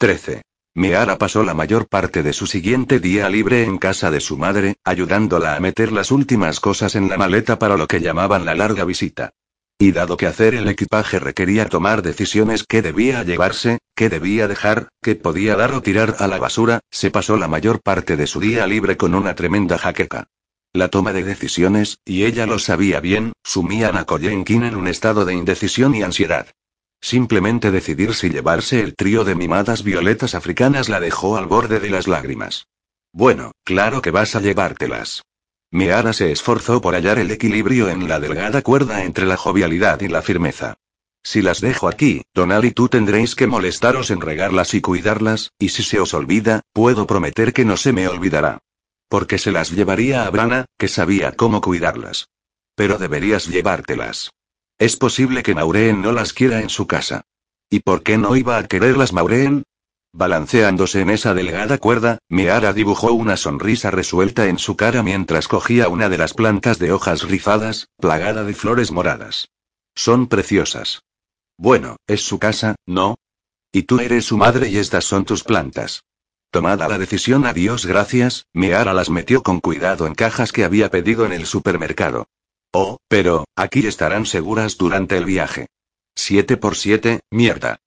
13. Meara pasó la mayor parte de su siguiente día libre en casa de su madre, ayudándola a meter las últimas cosas en la maleta para lo que llamaban la larga visita. Y dado que hacer el equipaje requería tomar decisiones qué debía llevarse, qué debía dejar, qué podía dar o tirar a la basura, se pasó la mayor parte de su día libre con una tremenda jaqueca. La toma de decisiones, y ella lo sabía bien, sumían a Koyenkin en un estado de indecisión y ansiedad. Simplemente decidir si llevarse el trío de mimadas violetas africanas la dejó al borde de las lágrimas. Bueno, claro que vas a llevártelas. Meara se esforzó por hallar el equilibrio en la delgada cuerda entre la jovialidad y la firmeza. Si las dejo aquí, Donald y tú tendréis que molestaros en regarlas y cuidarlas, y si se os olvida, puedo prometer que no se me olvidará. Porque se las llevaría a Brana, que sabía cómo cuidarlas. Pero deberías llevártelas. Es posible que Maureen no las quiera en su casa. ¿Y por qué no iba a quererlas Maureen? Balanceándose en esa delgada cuerda, Meara dibujó una sonrisa resuelta en su cara mientras cogía una de las plantas de hojas rizadas, plagada de flores moradas. Son preciosas. Bueno, es su casa, ¿no? Y tú eres su madre y estas son tus plantas. Tomada la decisión, adiós, gracias, Meara las metió con cuidado en cajas que había pedido en el supermercado. Oh, pero, aquí estarán seguras durante el viaje. 7 por 7, mierda.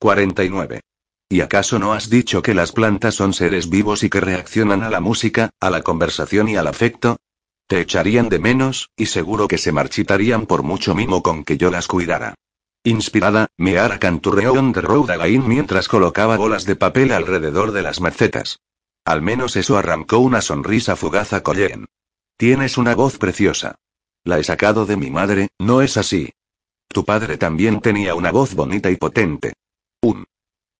49. ¿Y acaso no has dicho que las plantas son seres vivos y que reaccionan a la música, a la conversación y al afecto? Te echarían de menos, y seguro que se marchitarían por mucho mimo con que yo las cuidara. Inspirada, Meara canturreó on the road again mientras colocaba bolas de papel alrededor de las macetas. Al menos eso arrancó una sonrisa fugaz a Colleen. Tienes una voz preciosa. La he sacado de mi madre, ¿no es así? Tu padre también tenía una voz bonita y potente. Un.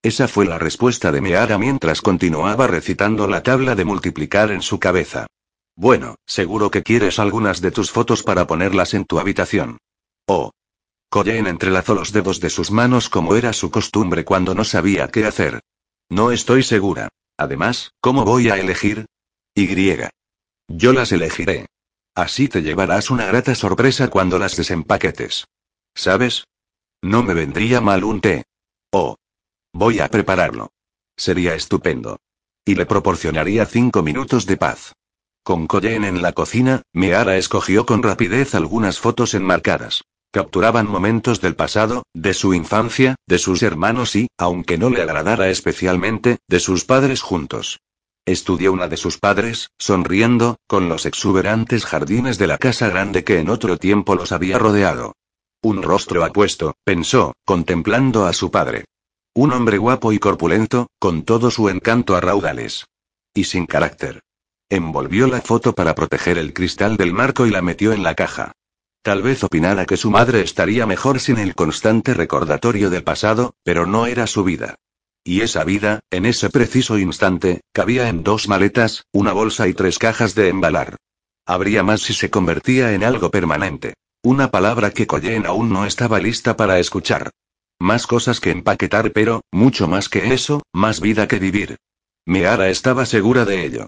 Esa fue la respuesta de Meara mientras continuaba recitando la tabla de multiplicar en su cabeza. Bueno, seguro que quieres algunas de tus fotos para ponerlas en tu habitación. Oh. Colleen entrelazó los dedos de sus manos como era su costumbre cuando no sabía qué hacer. No estoy segura. Además, ¿cómo voy a elegir? Y. Yo las elegiré. Así te llevarás una grata sorpresa cuando las desempaquetes. ¿Sabes? No me vendría mal un té. Oh. Voy a prepararlo. Sería estupendo. Y le proporcionaría cinco minutos de paz. Con Colleen en la cocina, Meara escogió con rapidez algunas fotos enmarcadas. Capturaban momentos del pasado, de su infancia, de sus hermanos y, aunque no le agradara especialmente, de sus padres juntos. Estudió una de sus padres, sonriendo, con los exuberantes jardines de la casa grande que en otro tiempo los había rodeado. Un rostro apuesto, pensó, contemplando a su padre. Un hombre guapo y corpulento, con todo su encanto a raudales. Y sin carácter. Envolvió la foto para proteger el cristal del marco y la metió en la caja. Tal vez opinara que su madre estaría mejor sin el constante recordatorio del pasado, pero no era su vida. Y esa vida, en ese preciso instante, cabía en dos maletas, una bolsa y tres cajas de embalar. Habría más si se convertía en algo permanente. Una palabra que Colleen aún no estaba lista para escuchar. Más cosas que empaquetar, pero, mucho más que eso, más vida que vivir. Meara estaba segura de ello.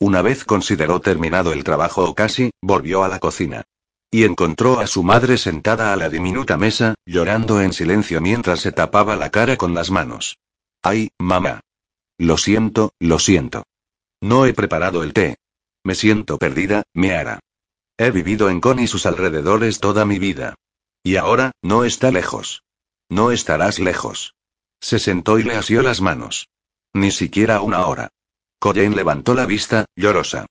Una vez consideró terminado el trabajo o casi, volvió a la cocina. Y encontró a su madre sentada a la diminuta mesa, llorando en silencio mientras se tapaba la cara con las manos. Ay, mamá. Lo siento, lo siento. No he preparado el té. Me siento perdida, Meara. He vivido en Con y sus alrededores toda mi vida. Y ahora, no está lejos. No estarás lejos. Se sentó y le asió las manos. Ni siquiera una hora. Colleen levantó la vista, llorosa.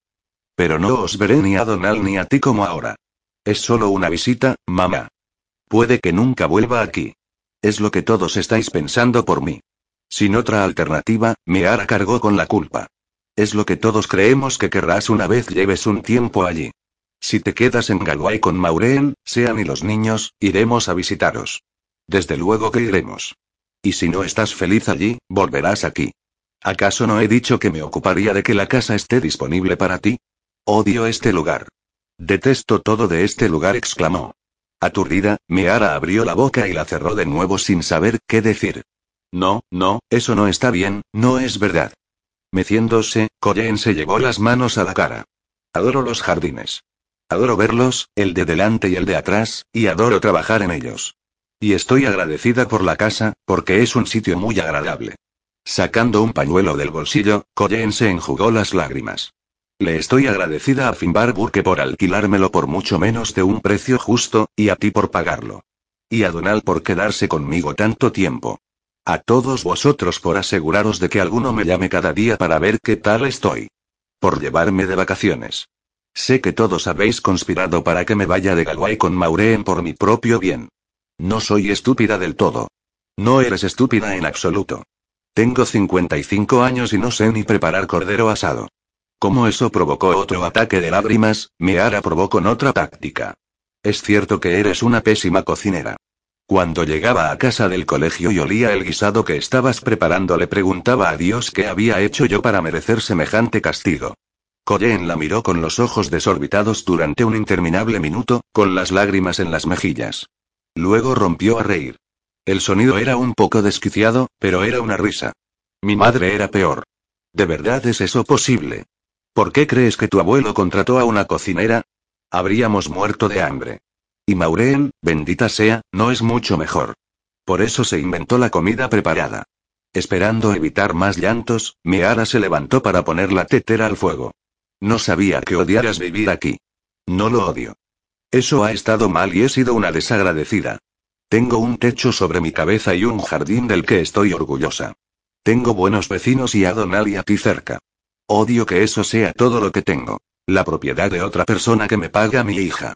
Pero no os veré ni a Donald ni a ti como ahora. Es solo una visita, mamá. Puede que nunca vuelva aquí. Es lo que todos estáis pensando por mí. Sin otra alternativa, Meara cargó con la culpa. Es lo que todos creemos que querrás una vez lleves un tiempo allí. Si te quedas en Galway con Maureen, Sean y los niños, iremos a visitaros. Desde luego que iremos. Y si no estás feliz allí, volverás aquí. ¿Acaso no he dicho que me ocuparía de que la casa esté disponible para ti? Odio este lugar. Detesto todo de este lugar, exclamó. Aturdida, Meara abrió la boca y la cerró de nuevo sin saber qué decir. No, no, eso no está bien, no es verdad. Meciéndose, Colleen se llevó las manos a la cara. Adoro los jardines. Adoro verlos, el de delante y el de atrás, y adoro trabajar en ellos. Y estoy agradecida por la casa, porque es un sitio muy agradable. Sacando un pañuelo del bolsillo, Colleen se enjugó las lágrimas. Le estoy agradecida a Finbar Burke por alquilármelo por mucho menos de un precio justo, y a ti por pagarlo. Y a Donald por quedarse conmigo tanto tiempo. A todos vosotros por aseguraros de que alguno me llame cada día para ver qué tal estoy. Por llevarme de vacaciones. Sé que todos habéis conspirado para que me vaya de Galway con Maureen por mi propio bien. No soy estúpida del todo. No eres estúpida en absoluto. Tengo 55 años y no sé ni preparar cordero asado. Como eso provocó otro ataque de lágrimas, Meara probó con otra táctica. Es cierto que eres una pésima cocinera. Cuando llegaba a casa del colegio y olía el guisado que estabas preparando, le preguntaba a Dios qué había hecho yo para merecer semejante castigo. Colleen la miró con los ojos desorbitados durante un interminable minuto, con las lágrimas en las mejillas. Luego rompió a reír. El sonido era un poco desquiciado, pero era una risa. Mi madre era peor. ¿De verdad es eso posible? ¿Por qué crees que tu abuelo contrató a una cocinera? Habríamos muerto de hambre. Y Maureen, bendita sea, no es mucho mejor. Por eso se inventó la comida preparada. Esperando evitar más llantos, Miara se levantó para poner la tetera al fuego. No sabía que odiaras vivir aquí. No lo odio. Eso ha estado mal y he sido una desagradecida. Tengo un techo sobre mi cabeza y un jardín del que estoy orgullosa. Tengo buenos vecinos y a Donal y a ti cerca. Odio que eso sea todo lo que tengo. La propiedad de otra persona que me paga mi hija.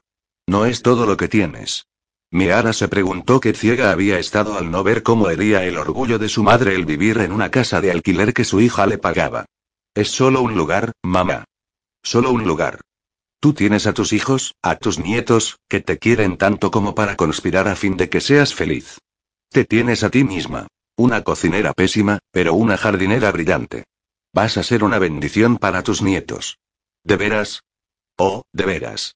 No es todo lo que tienes. Miara se preguntó qué ciega había estado al no ver cómo hería el orgullo de su madre el vivir en una casa de alquiler que su hija le pagaba. Es solo un lugar, mamá. Solo un lugar. Tú tienes a tus hijos, a tus nietos, que te quieren tanto como para conspirar a fin de que seas feliz. Te tienes a ti misma. Una cocinera pésima, pero una jardinera brillante. Vas a ser una bendición para tus nietos. ¿De veras? Oh, de veras.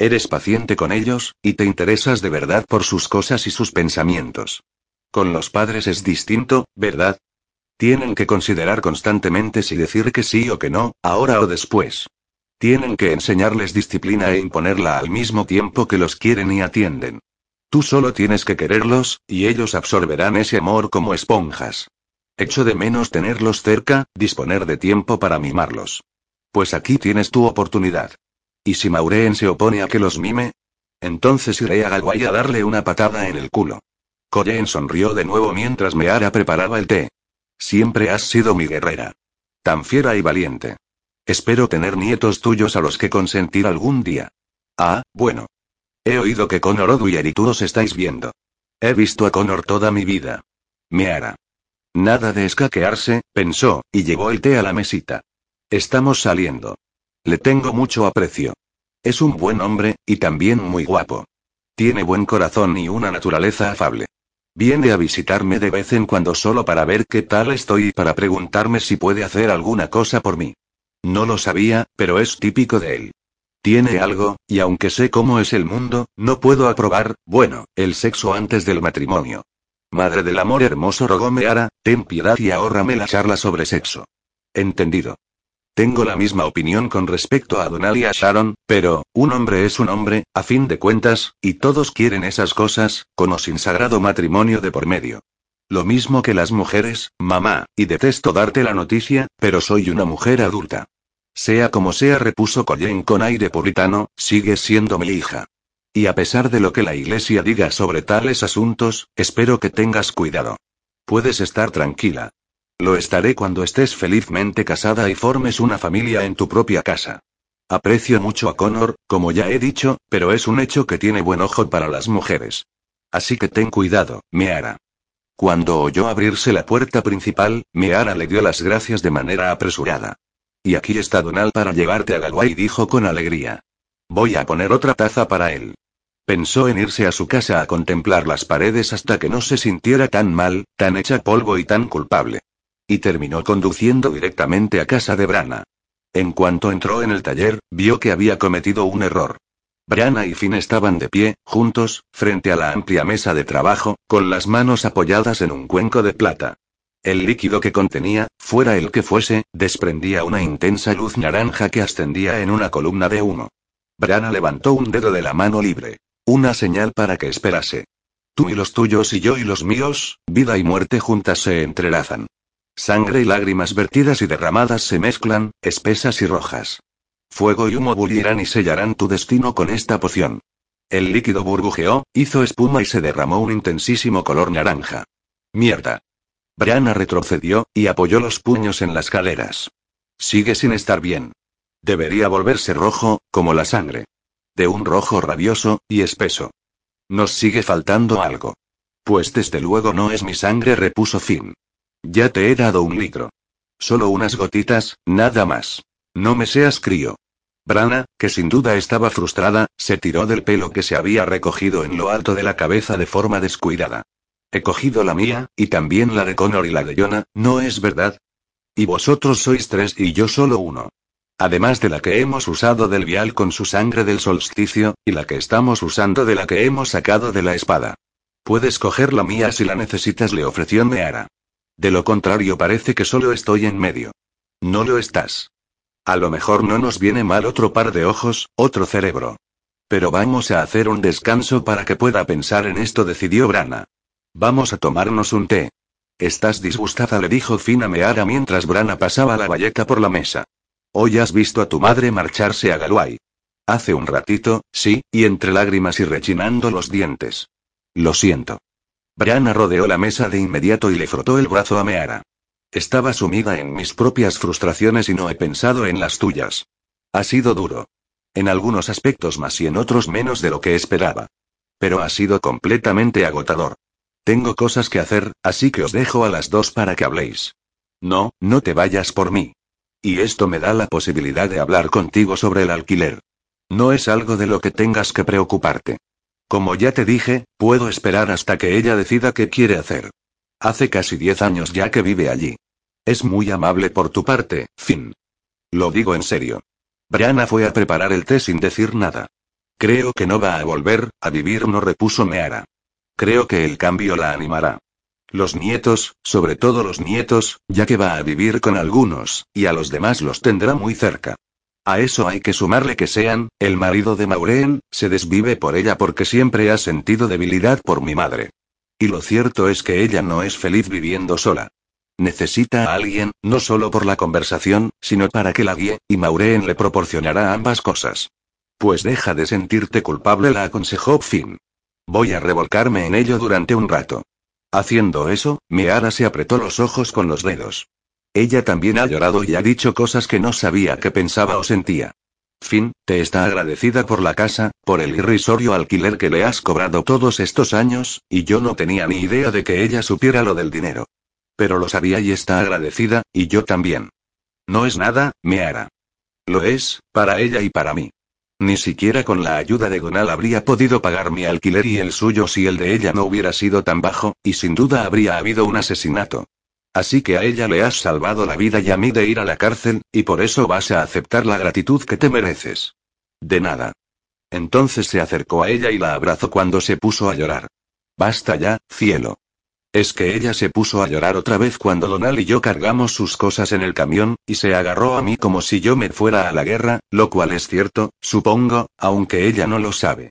Eres paciente con ellos, y te interesas de verdad por sus cosas y sus pensamientos. Con los padres es distinto, ¿verdad? Tienen que considerar constantemente si decir que sí o que no, ahora o después. Tienen que enseñarles disciplina e imponerla al mismo tiempo que los quieren y atienden. Tú solo tienes que quererlos, y ellos absorberán ese amor como esponjas. Echo de menos tenerlos cerca, disponer de tiempo para mimarlos. Pues aquí tienes tu oportunidad. ¿Y si Maureen se opone a que los mime? Entonces iré a Galway a darle una patada en el culo. Colleen sonrió de nuevo mientras Meara preparaba el té. Siempre has sido mi guerrera. Tan fiera y valiente. Espero tener nietos tuyos a los que consentir algún día. Ah, bueno. He oído que Connor O'Dwyer y tú os estáis viendo. He visto a Connor toda mi vida. Me hará. Nada de escaquearse, pensó, y llevó el té a la mesita. Estamos saliendo. Le tengo mucho aprecio. Es un buen hombre, y también muy guapo. Tiene buen corazón y una naturaleza afable. Viene a visitarme de vez en cuando solo para ver qué tal estoy y para preguntarme si puede hacer alguna cosa por mí. No lo sabía, pero es típico de él. Tiene algo, y aunque sé cómo es el mundo, no puedo aprobar, bueno, el sexo antes del matrimonio. Madre del amor hermoso rogó Meara, ten piedad y ahórrame la charla sobre sexo. Entendido. Tengo la misma opinión con respecto a Donald y a Sharon, pero, un hombre es un hombre, a fin de cuentas, y todos quieren esas cosas, con o sin sagrado matrimonio de por medio. Lo mismo que las mujeres, mamá, y detesto darte la noticia, pero soy una mujer adulta. Sea como sea, repuso Colleen con aire puritano, sigues siendo mi hija. Y a pesar de lo que la iglesia diga sobre tales asuntos, espero que tengas cuidado. Puedes estar tranquila. Lo estaré cuando estés felizmente casada y formes una familia en tu propia casa. Aprecio mucho a Connor, como ya he dicho, pero es un hecho que tiene buen ojo para las mujeres. Así que ten cuidado, Meara. Cuando oyó abrirse la puerta principal, Meara le dio las gracias de manera apresurada. Y aquí está Donald para llevarte a Galway, dijo con alegría. Voy a poner otra taza para él. Pensó en irse a su casa a contemplar las paredes hasta que no se sintiera tan mal, tan hecha polvo y tan culpable. Y terminó conduciendo directamente a casa de Brana. En cuanto entró en el taller, vio que había cometido un error. Brana y Finn estaban de pie, juntos, frente a la amplia mesa de trabajo, con las manos apoyadas en un cuenco de plata. El líquido que contenía, fuera el que fuese, desprendía una intensa luz naranja que ascendía en una columna de humo. Brana levantó un dedo de la mano libre. Una señal para que esperase. Tú y los tuyos y yo y los míos, vida y muerte juntas se entrelazan. Sangre y lágrimas vertidas y derramadas se mezclan, espesas y rojas. Fuego y humo bullirán y sellarán tu destino con esta poción. El líquido burbujeó, hizo espuma y se derramó un intensísimo color naranja. Mierda. Brianna retrocedió, y apoyó los puños en las caderas. Sigue sin estar bien. Debería volverse rojo, como la sangre. De un rojo rabioso, y espeso. Nos sigue faltando algo. Pues desde luego no es mi sangre, repuso Finn. Ya te he dado un litro. Solo unas gotitas, nada más. No me seas crío. Brana, que sin duda estaba frustrada, se tiró del pelo que se había recogido en lo alto de la cabeza de forma descuidada. He cogido la mía, y también la de Connor y la de Jonah, ¿no es verdad? Y vosotros sois tres y yo solo uno. Además de la que hemos usado del vial con su sangre del solsticio, y la que estamos usando de la que hemos sacado de la espada. Puedes coger la mía si la necesitas, le ofreció Meara. De lo contrario parece que solo estoy en medio. No lo estás. A lo mejor no nos viene mal otro par de ojos, otro cerebro. Pero vamos a hacer un descanso para que pueda pensar en esto, decidió Brana. Vamos a tomarnos un té. Estás disgustada, le dijo Fina Meara mientras Brana pasaba la valleta por la mesa. Hoy has visto a tu madre marcharse a Galway. Hace un ratito, sí, y entre lágrimas y rechinando los dientes. Lo siento. Brianna rodeó la mesa de inmediato y le frotó el brazo a Meara. Estaba sumida en mis propias frustraciones y no he pensado en las tuyas. Ha sido duro. En algunos aspectos más y en otros menos de lo que esperaba. Pero ha sido completamente agotador. Tengo cosas que hacer, así que os dejo a las dos para que habléis. No, no te vayas por mí. Y esto me da la posibilidad de hablar contigo sobre el alquiler. No es algo de lo que tengas que preocuparte. Como ya te dije, puedo esperar hasta que ella decida qué quiere hacer. Hace casi diez años ya que vive allí. Es muy amable por tu parte, Finn. Lo digo en serio. Brianna fue a preparar el té sin decir nada. Creo que no va a volver, a vivir, no repuso Meara. Creo que el cambio la animará. Los nietos, sobre todo los nietos, ya que va a vivir con algunos, y a los demás los tendrá muy cerca. A eso hay que sumarle que sean, el marido de Maureen, se desvive por ella porque siempre ha sentido debilidad por mi madre. Y lo cierto es que ella no es feliz viviendo sola. Necesita a alguien, no solo por la conversación, sino para que la guíe, y Maureen le proporcionará ambas cosas. Pues deja de sentirte culpable, la aconsejó Finn. Voy a revolcarme en ello durante un rato. Haciendo eso, Miara se apretó los ojos con los dedos. Ella también ha llorado y ha dicho cosas que no sabía que pensaba o sentía. Fin, te está agradecida por la casa, por el irrisorio alquiler que le has cobrado todos estos años, y yo no tenía ni idea de que ella supiera lo del dinero. Pero lo sabía y está agradecida, y yo también. No es nada, Meara. Lo es, para ella y para mí. Ni siquiera con la ayuda de Gonal habría podido pagar mi alquiler y el suyo si el de ella no hubiera sido tan bajo, y sin duda habría habido un asesinato. Así que a ella le has salvado la vida y a mí de ir a la cárcel, y por eso vas a aceptar la gratitud que te mereces. De nada. Entonces se acercó a ella y la abrazó cuando se puso a llorar. Basta ya, cielo. Es que ella se puso a llorar otra vez cuando Donal y yo cargamos sus cosas en el camión, y se agarró a mí como si yo me fuera a la guerra, lo cual es cierto, supongo, aunque ella no lo sabe.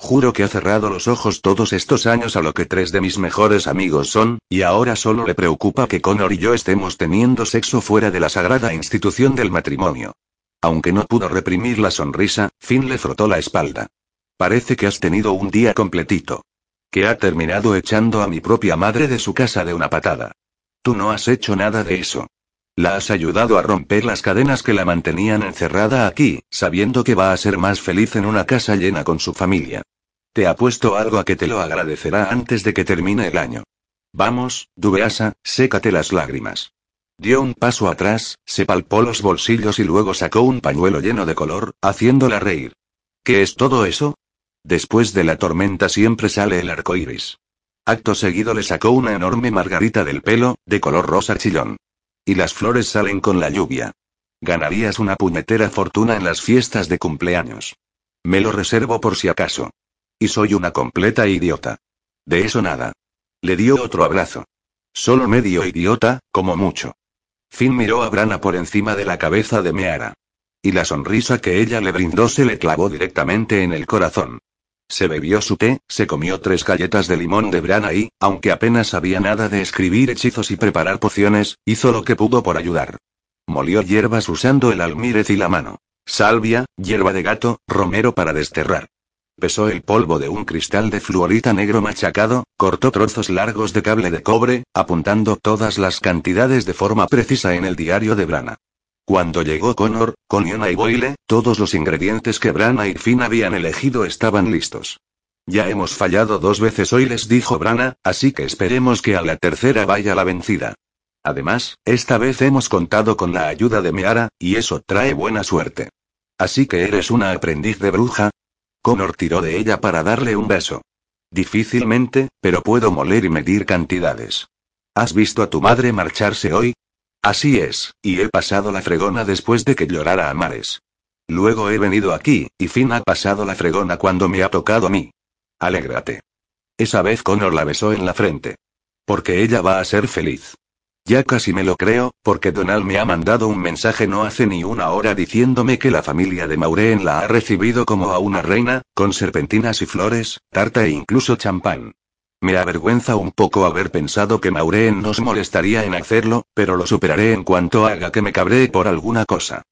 Juro que ha cerrado los ojos todos estos años a lo que tres de mis mejores amigos son, y ahora solo le preocupa que Connor y yo estemos teniendo sexo fuera de la sagrada institución del matrimonio. Aunque no pudo reprimir la sonrisa, Finn le frotó la espalda. Parece que has tenido un día completito. Que ha terminado echando a mi propia madre de su casa de una patada. Tú no has hecho nada de eso. La has ayudado a romper las cadenas que la mantenían encerrada aquí, sabiendo que va a ser más feliz en una casa llena con su familia. Te apuesto algo a que te lo agradecerá antes de que termine el año. Vamos, Dubeasa, sécate las lágrimas. Dio un paso atrás, se palpó los bolsillos y luego sacó un pañuelo lleno de color, haciéndola reír. ¿Qué es todo eso? Después de la tormenta siempre sale el arco iris. Acto seguido le sacó una enorme margarita del pelo, de color rosa chillón. Y las flores salen con la lluvia. Ganarías una puñetera fortuna en las fiestas de cumpleaños. Me lo reservo por si acaso. Y soy una completa idiota. De eso nada. Le dio otro abrazo. Solo medio idiota, como mucho. Finn miró a Brana por encima de la cabeza de Meara. Y la sonrisa que ella le brindó se le clavó directamente en el corazón. Se bebió su té, se comió tres galletas de limón de Brana y, aunque apenas sabía nada de escribir hechizos y preparar pociones, hizo lo que pudo por ayudar. Molió hierbas usando el almírez y la mano. Salvia, hierba de gato, romero para desterrar. Pesó el polvo de un cristal de fluorita negro machacado, cortó trozos largos de cable de cobre, apuntando todas las cantidades de forma precisa en el diario de Brana. Cuando llegó Connor, con Iona y Boyle, todos los ingredientes que Brana y Finn habían elegido estaban listos. Ya hemos fallado dos veces hoy, les dijo Brana, así que esperemos que a la tercera vaya la vencida. Además, esta vez hemos contado con la ayuda de Meara, y eso trae buena suerte. Así que eres una aprendiz de bruja, Connor tiró de ella para darle un beso. Difícilmente, pero puedo moler y medir cantidades. ¿Has visto a tu madre marcharse hoy? Así es, y he pasado la fregona después de que llorara a mares. Luego he venido aquí, y Finn ha pasado la fregona cuando me ha tocado a mí. Alégrate. Esa vez Connor la besó en la frente. Porque ella va a ser feliz. Ya casi me lo creo, porque Donald me ha mandado un mensaje no hace ni una hora diciéndome que la familia de Maureen la ha recibido como a una reina, con serpentinas y flores, tarta e incluso champán. Me avergüenza un poco haber pensado que Maureen nos molestaría en hacerlo, pero lo superaré en cuanto haga que me cabree por alguna cosa.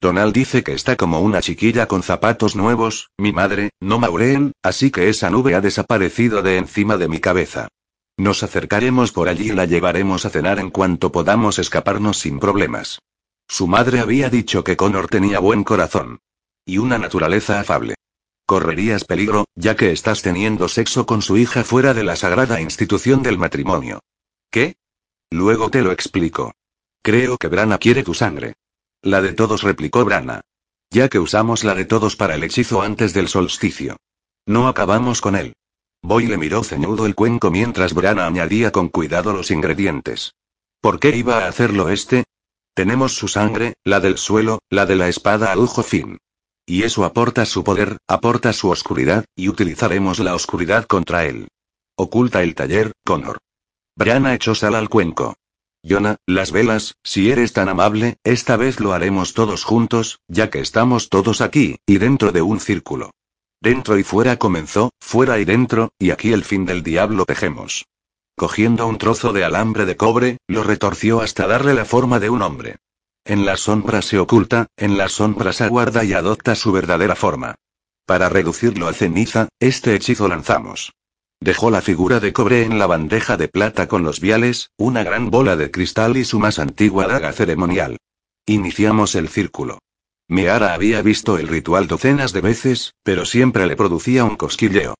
Donald dice que está como una chiquilla con zapatos nuevos, mi madre, no Maureen, así que esa nube ha desaparecido de encima de mi cabeza. Nos acercaremos por allí y la llevaremos a cenar en cuanto podamos escaparnos sin problemas. Su madre había dicho que Connor tenía buen corazón. Y una naturaleza afable. Correrías peligro, ya que estás teniendo sexo con su hija fuera de la sagrada institución del matrimonio. ¿Qué? Luego te lo explico. Creo que Brana quiere tu sangre. La de todos, replicó Brana. Ya que usamos la de todos para el hechizo antes del solsticio. No acabamos con él. Boy le miró ceñudo el cuenco mientras Brana añadía con cuidado los ingredientes. ¿Por qué iba a hacerlo este? Tenemos su sangre, la del suelo, la de la espada adujo fin. Y eso aporta su poder, aporta su oscuridad, y utilizaremos la oscuridad contra él. Oculta el taller, Connor. Brianna echó sal al cuenco. Yona, las velas, si eres tan amable, esta vez lo haremos todos juntos, ya que estamos todos aquí, y dentro de un círculo. Dentro y fuera comenzó, fuera y dentro, y aquí el fin del diablo tejemos. Cogiendo un trozo de alambre de cobre, lo retorció hasta darle la forma de un hombre. En las sombras se oculta, en las sombras aguarda y adopta su verdadera forma. Para reducirlo a ceniza, este hechizo lanzamos. Dejó la figura de cobre en la bandeja de plata con los viales, una gran bola de cristal y su más antigua daga ceremonial. Iniciamos el círculo. Meara había visto el ritual docenas de veces, pero siempre le producía un cosquilleo.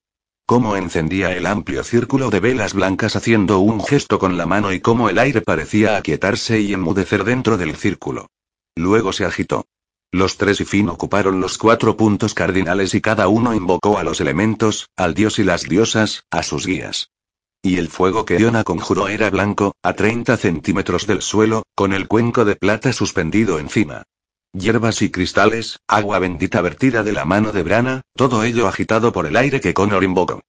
Cómo encendía el amplio círculo de velas blancas haciendo un gesto con la mano y cómo el aire parecía aquietarse y enmudecer dentro del círculo. Luego se agitó. Los tres y Fin ocuparon los cuatro puntos cardinales y cada uno invocó a los elementos, al dios y las diosas, a sus guías. Y el fuego que Iona conjuró era blanco, a 30 centímetros del suelo, con el cuenco de plata suspendido encima. Hierbas y cristales, agua bendita vertida de la mano de Brana, todo ello agitado por el aire que Connor invocó.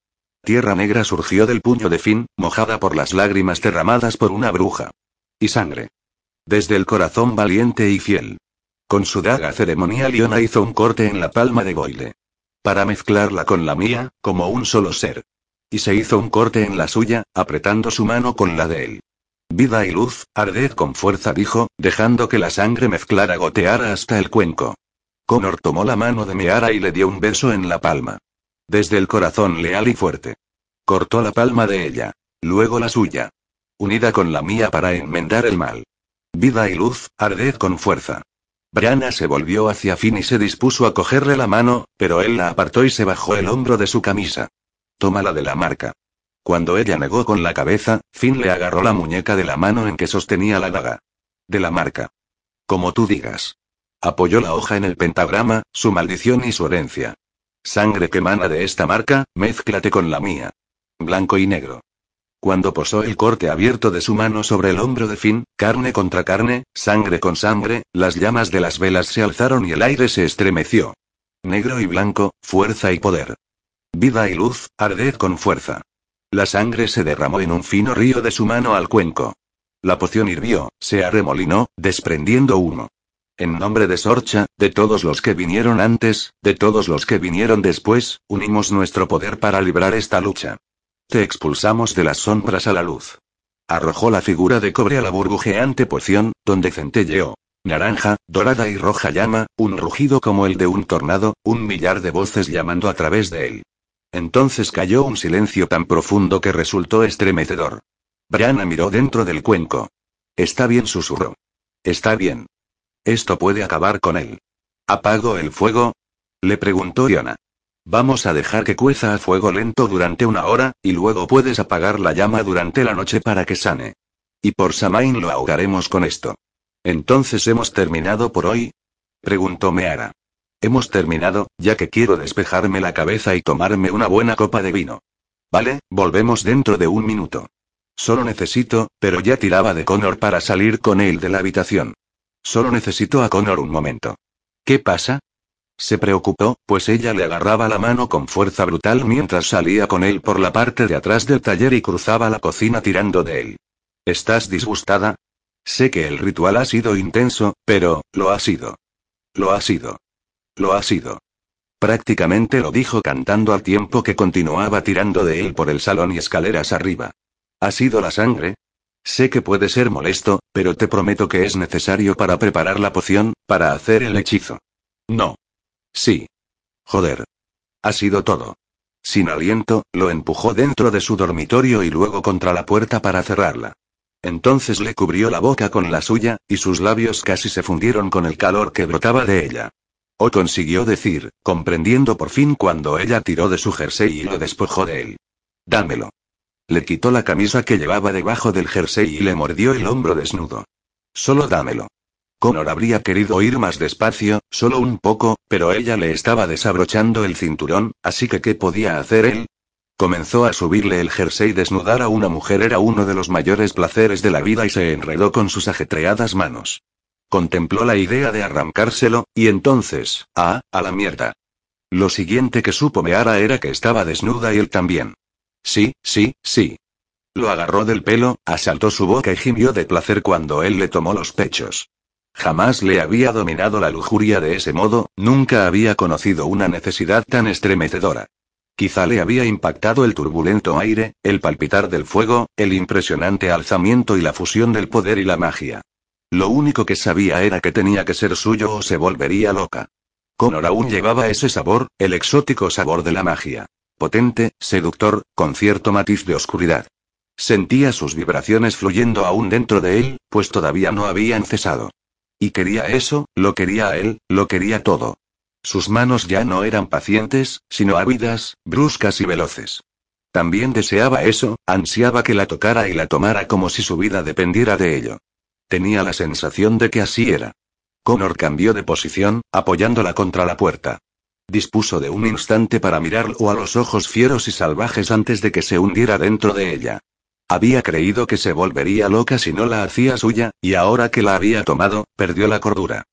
Tierra negra surgió del puño de Finn, mojada por las lágrimas derramadas por una bruja. Y sangre. Desde el corazón valiente y fiel. Con su daga ceremonial Iona hizo un corte en la palma de Boyle. Para mezclarla con la mía, como un solo ser. Y se hizo un corte en la suya, apretando su mano con la de él. Vida y luz, arded con fuerza, dijo, dejando que la sangre mezclara goteara hasta el cuenco. Connor tomó la mano de Meara y le dio un beso en la palma. Desde el corazón leal y fuerte. Cortó la palma de ella. Luego la suya. Unida con la mía para enmendar el mal. Vida y luz, arded con fuerza. Brianna se volvió hacia Finn y se dispuso a cogerle la mano, pero él la apartó y se bajó el hombro de su camisa. Tómala de la marca. Cuando ella negó con la cabeza, Finn le agarró la muñeca de la mano en que sostenía la daga. De la marca. Como tú digas. Apoyó la hoja en el pentagrama, su maldición y su herencia. Sangre que emana de esta marca, mézclate con la mía. Blanco y negro. Cuando posó el corte abierto de su mano sobre el hombro de Finn, carne contra carne, sangre con sangre, las llamas de las velas se alzaron y el aire se estremeció. Negro y blanco, fuerza y poder. Vida y luz, arded con fuerza. La sangre se derramó en un fino río de su mano al cuenco. La poción hirvió, se arremolinó, desprendiendo humo. En nombre de Sorcha, de todos los que vinieron antes, de todos los que vinieron después, unimos nuestro poder para librar esta lucha. Te expulsamos de las sombras a la luz. Arrojó la figura de cobre a la burbujeante poción, donde centelleó. Naranja, dorada y roja llama, un rugido como el de un tornado, un millar de voces llamando a través de él. Entonces cayó un silencio tan profundo que resultó estremecedor. Brianna miró dentro del cuenco. Está bien, susurró. Está bien. Esto puede acabar con él. ¿Apago el fuego? Le preguntó Diana. Vamos a dejar que cueza a fuego lento durante una hora, y luego puedes apagar la llama durante la noche para que sane. Y por Samain lo ahogaremos con esto. ¿Entonces hemos terminado por hoy? preguntó Meara. Hemos terminado, ya que quiero despejarme la cabeza y tomarme una buena copa de vino. Vale, volvemos dentro de un minuto. Solo necesito, pero ya tiraba de Connor para salir con él de la habitación. Solo necesito a Connor un momento. ¿Qué pasa? Se preocupó, pues ella le agarraba la mano con fuerza brutal mientras salía con él por la parte de atrás del taller y cruzaba la cocina tirando de él. ¿Estás disgustada? Sé que el ritual ha sido intenso, pero, lo ha sido. Lo ha sido. Lo ha sido. Prácticamente lo dijo cantando al tiempo que continuaba tirando de él por el salón y escaleras arriba. ¿Ha sido la sangre? Sé que puede ser molesto, pero te prometo que es necesario para preparar la poción, para hacer el hechizo. No. Sí. Joder. Ha sido todo. Sin aliento, lo empujó dentro de su dormitorio y luego contra la puerta para cerrarla. Entonces le cubrió la boca con la suya, y sus labios casi se fundieron con el calor que brotaba de ella. O consiguió decir, comprendiendo por fin cuando ella tiró de su jersey y lo despojó de él. Dámelo. Le quitó la camisa que llevaba debajo del jersey y le mordió el hombro desnudo. Solo dámelo. Connor habría querido ir más despacio, solo un poco, pero ella le estaba desabrochando el cinturón, así que ¿qué podía hacer él? Comenzó a subirle el jersey. Desnudar a una mujer era uno de los mayores placeres de la vida y se enredó con sus ajetreadas manos. Contempló la idea de arrancárselo, y entonces, ah, a la mierda. Lo siguiente que supo Meara era que estaba desnuda y él también. Sí, sí, sí. Lo agarró del pelo, asaltó su boca y gimió de placer cuando él le tomó los pechos. Jamás le había dominado la lujuria de ese modo, nunca había conocido una necesidad tan estremecedora. Quizá le había impactado el turbulento aire, el palpitar del fuego, el impresionante alzamiento y la fusión del poder y la magia. Lo único que sabía era que tenía que ser suyo o se volvería loca. Connor aún llevaba ese sabor, el exótico sabor de la magia. Potente, seductor, con cierto matiz de oscuridad. Sentía sus vibraciones fluyendo aún dentro de él, pues todavía no habían cesado. Y quería eso, lo quería a él, lo quería todo. Sus manos ya no eran pacientes, sino ávidas, bruscas y veloces. También deseaba eso, ansiaba que la tocara y la tomara como si su vida dependiera de ello. Tenía la sensación de que así era. Connor cambió de posición, apoyándola contra la puerta. Dispuso de un instante para mirarlo a los ojos fieros y salvajes antes de que se hundiera dentro de ella. Había creído que se volvería loca si no la hacía suya, y ahora que la había tomado, perdió la cordura.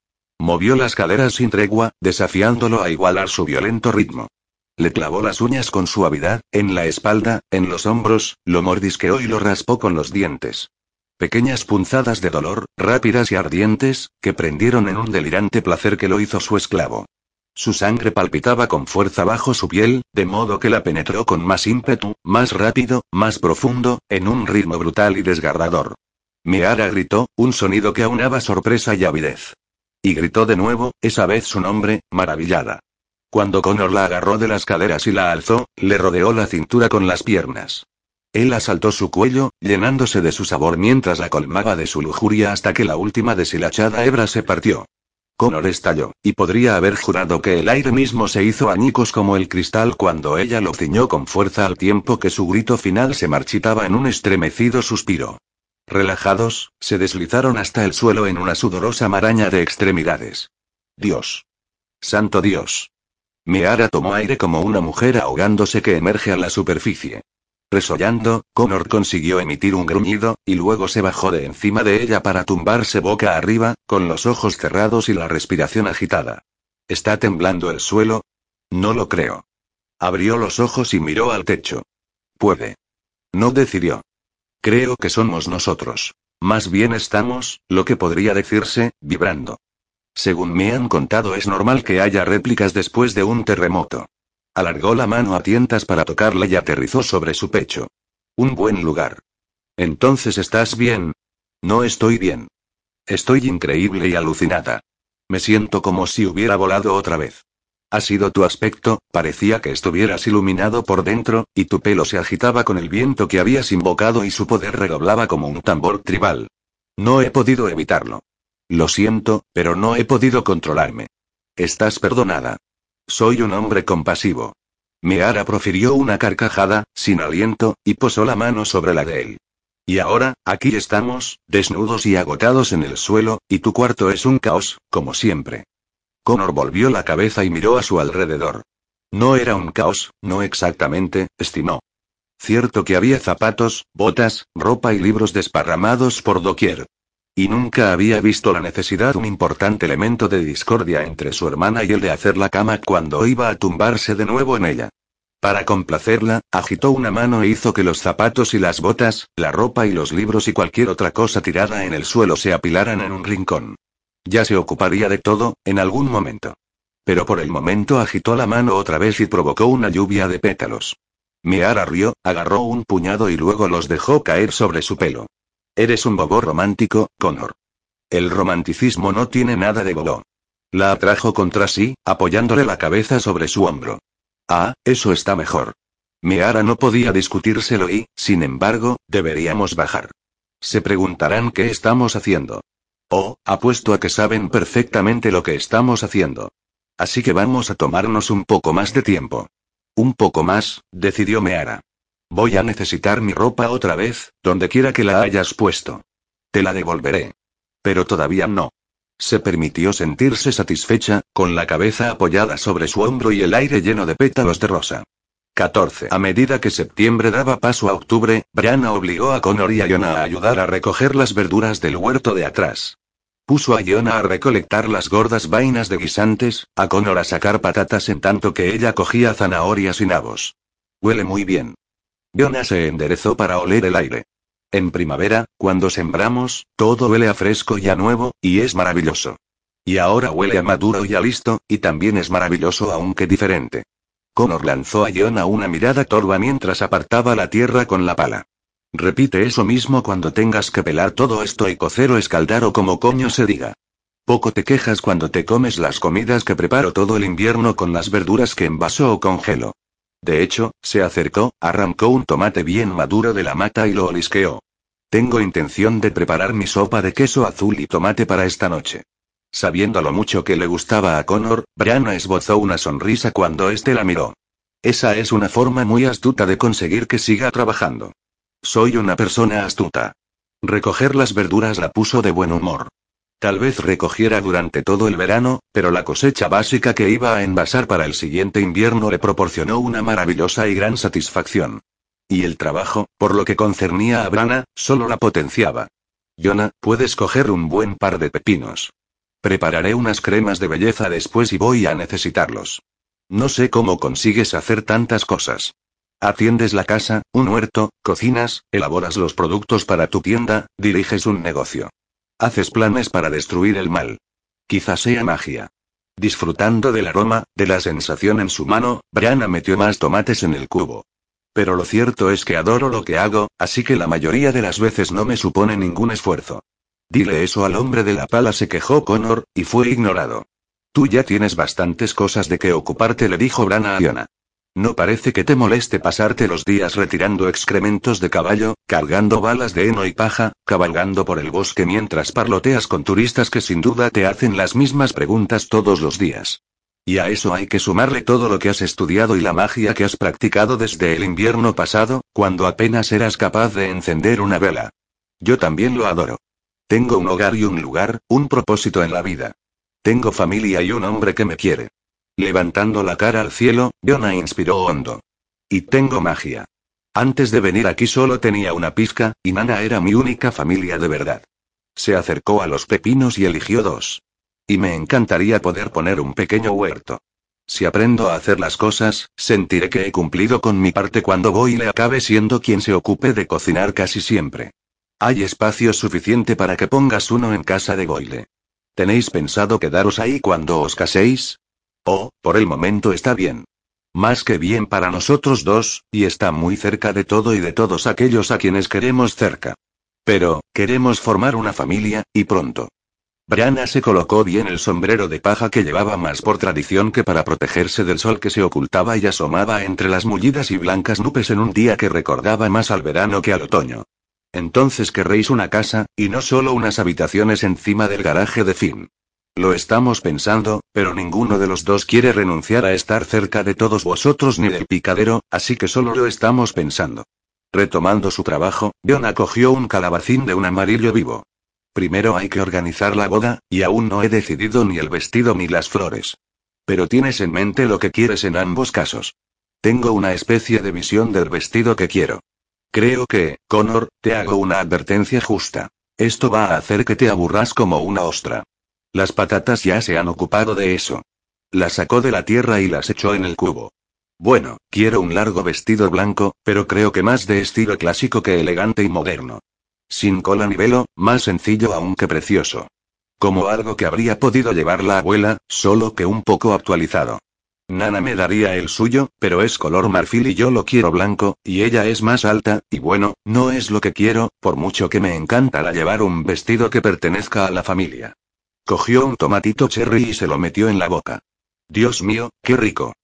Movió las caderas sin tregua, desafiándolo a igualar su violento ritmo. Le clavó las uñas con suavidad, en la espalda, en los hombros, lo mordisqueó y lo raspó con los dientes. Pequeñas punzadas de dolor, rápidas y ardientes, que prendieron en un delirante placer que lo hizo su esclavo. Su sangre palpitaba con fuerza bajo su piel, de modo que la penetró con más ímpetu, más rápido, más profundo, en un ritmo brutal y desgarrador. Miara gritó, un sonido que aunaba sorpresa y avidez. Y gritó de nuevo, esa vez su nombre, maravillada. Cuando Connor la agarró de las caderas y la alzó, le rodeó la cintura con las piernas. Él asaltó su cuello, llenándose de su sabor mientras la colmaba de su lujuria hasta que la última deshilachada hebra se partió. Connor estalló, y podría haber jurado que el aire mismo se hizo añicos como el cristal cuando ella lo ciñó con fuerza al tiempo que su grito final se marchitaba en un estremecido suspiro. Relajados, se deslizaron hasta el suelo en una sudorosa maraña de extremidades. Dios. Santo Dios. Meara tomó aire como una mujer ahogándose que emerge a la superficie. Resollando, Connor consiguió emitir un gruñido, y luego se bajó de encima de ella para tumbarse boca arriba, con los ojos cerrados y la respiración agitada. ¿Está temblando el suelo? No lo creo. Abrió los ojos y miró al techo. Puede. No decidió. Creo que somos nosotros. Más bien estamos, lo que podría decirse, vibrando. Según me han contado es normal que haya réplicas después de un terremoto. Alargó la mano a tientas para tocarla y aterrizó sobre su pecho. Un buen lugar. Entonces estás bien. No estoy bien. Estoy increíble y alucinada. Me siento como si hubiera volado otra vez. Ha sido tu aspecto, parecía que estuvieras iluminado por dentro, y tu pelo se agitaba con el viento que habías invocado y su poder redoblaba como un tambor tribal. No he podido evitarlo. Lo siento, pero no he podido controlarme. Estás perdonada. Soy un hombre compasivo. Meara profirió una carcajada, sin aliento, y posó la mano sobre la de él. Y ahora, aquí estamos, desnudos y agotados en el suelo, y tu cuarto es un caos, como siempre. Connor volvió la cabeza y miró a su alrededor. No era un caos, no exactamente, estimó. Cierto que había zapatos, botas, ropa y libros desparramados por doquier. Y nunca había visto la necesidad un importante elemento de discordia entre su hermana y el de hacer la cama cuando iba a tumbarse de nuevo en ella. Para complacerla, agitó una mano e hizo que los zapatos y las botas, la ropa y los libros y cualquier otra cosa tirada en el suelo se apilaran en un rincón. Ya se ocuparía de todo, en algún momento. Pero por el momento agitó la mano otra vez y provocó una lluvia de pétalos. Miara rió, agarró un puñado y luego los dejó caer sobre su pelo. Eres un bobo romántico, Connor. El romanticismo no tiene nada de bobo. La atrajo contra sí, apoyándole la cabeza sobre su hombro. Ah, eso está mejor. Meara no podía discutírselo y, sin embargo, deberíamos bajar. Se preguntarán qué estamos haciendo. Oh, apuesto a que saben perfectamente lo que estamos haciendo. Así que vamos a tomarnos un poco más de tiempo. Un poco más, decidió Meara. Voy a necesitar mi ropa otra vez, donde quiera que la hayas puesto. Te la devolveré. Pero todavía no. Se permitió sentirse satisfecha, con la cabeza apoyada sobre su hombro y el aire lleno de pétalos de rosa. 14. A medida que septiembre daba paso a octubre, Brianna obligó a Connor y a Yona a ayudar a recoger las verduras del huerto de atrás. Puso a Yona a recolectar las gordas vainas de guisantes, a Connor a sacar patatas en tanto que ella cogía zanahorias y nabos. Huele muy bien. Jonah se enderezó para oler el aire. En primavera, cuando sembramos, todo huele a fresco y a nuevo, y es maravilloso. Y ahora huele a maduro y a listo, y también es maravilloso aunque diferente. Connor lanzó a Jonah una mirada torva mientras apartaba la tierra con la pala. Repite eso mismo cuando tengas que pelar todo esto y cocer o escaldar o como coño se diga. Poco te quejas cuando te comes las comidas que preparo todo el invierno con las verduras que envaso o congelo. De hecho, se acercó, arrancó un tomate bien maduro de la mata y lo olisqueó. Tengo intención de preparar mi sopa de queso azul y tomate para esta noche. Sabiendo lo mucho que le gustaba a Connor, Brianna esbozó una sonrisa cuando éste la miró. Esa es una forma muy astuta de conseguir que siga trabajando. Soy una persona astuta. Recoger las verduras la puso de buen humor. Tal vez recogiera durante todo el verano, pero la cosecha básica que iba a envasar para el siguiente invierno le proporcionó una maravillosa y gran satisfacción. Y el trabajo, por lo que concernía a Brana, solo la potenciaba. Jonah, puedes coger un buen par de pepinos. Prepararé unas cremas de belleza después y voy a necesitarlos. No sé cómo consigues hacer tantas cosas. Atiendes la casa, un huerto, cocinas, elaboras los productos para tu tienda, diriges un negocio. Haces planes para destruir el mal. Quizás sea magia. Disfrutando del aroma, de la sensación en su mano, Brianna metió más tomates en el cubo. Pero lo cierto es que adoro lo que hago, así que la mayoría de las veces no me supone ningún esfuerzo. Dile eso al hombre de la pala, se quejó Connor, y fue ignorado. Tú ya tienes bastantes cosas de que ocuparte, le dijo Brana a Iona. No parece que te moleste pasarte los días retirando excrementos de caballo, cargando balas de heno y paja, cabalgando por el bosque mientras parloteas con turistas que sin duda te hacen las mismas preguntas todos los días. Y a eso hay que sumarle todo lo que has estudiado y la magia que has practicado desde el invierno pasado, cuando apenas eras capaz de encender una vela. Yo también lo adoro. Tengo un hogar y un lugar, un propósito en la vida. Tengo familia y un hombre que me quiere. Levantando la cara al cielo, Jonah inspiró hondo. Y tengo magia. Antes de venir aquí solo tenía una pizca, y Nana era mi única familia de verdad. Se acercó a los pepinos y eligió dos. Y me encantaría poder poner un pequeño huerto. Si aprendo a hacer las cosas, sentiré que he cumplido con mi parte cuando voy y le acabe siendo quien se ocupe de cocinar casi siempre. Hay espacio suficiente para que pongas uno en casa de Goyle. ¿Tenéis pensado quedaros ahí cuando os caséis? Oh, por el momento está bien. Más que bien para nosotros dos, y está muy cerca de todo y de todos aquellos a quienes queremos cerca. Pero, queremos formar una familia, y pronto. Brianna se colocó bien el sombrero de paja que llevaba más por tradición que para protegerse del sol que se ocultaba y asomaba entre las mullidas y blancas nubes en un día que recordaba más al verano que al otoño. Entonces querréis una casa, y no solo unas habitaciones encima del garaje de Finn. Lo estamos pensando, pero ninguno de los dos quiere renunciar a estar cerca de todos vosotros ni del picadero, así que solo lo estamos pensando. Retomando su trabajo, John acogió un calabacín de un amarillo vivo. Primero hay que organizar la boda, y aún no he decidido ni el vestido ni las flores. Pero tienes en mente lo que quieres en ambos casos. Tengo una especie de visión del vestido que quiero. Creo que, Connor, te hago una advertencia justa. Esto va a hacer que te aburras como una ostra. Las patatas ya se han ocupado de eso. Las sacó de la tierra y las echó en el cubo. Bueno, quiero un largo vestido blanco, pero creo que más de estilo clásico que elegante y moderno. Sin cola ni velo, más sencillo aunque precioso. Como algo que habría podido llevar la abuela, solo que un poco actualizado. Nana me daría el suyo, pero es color marfil y yo lo quiero blanco, y ella es más alta, y bueno, no es lo que quiero, por mucho que me encanta llevar un vestido que pertenezca a la familia. Cogió un tomatito cherry y se lo metió en la boca. Dios mío, qué rico.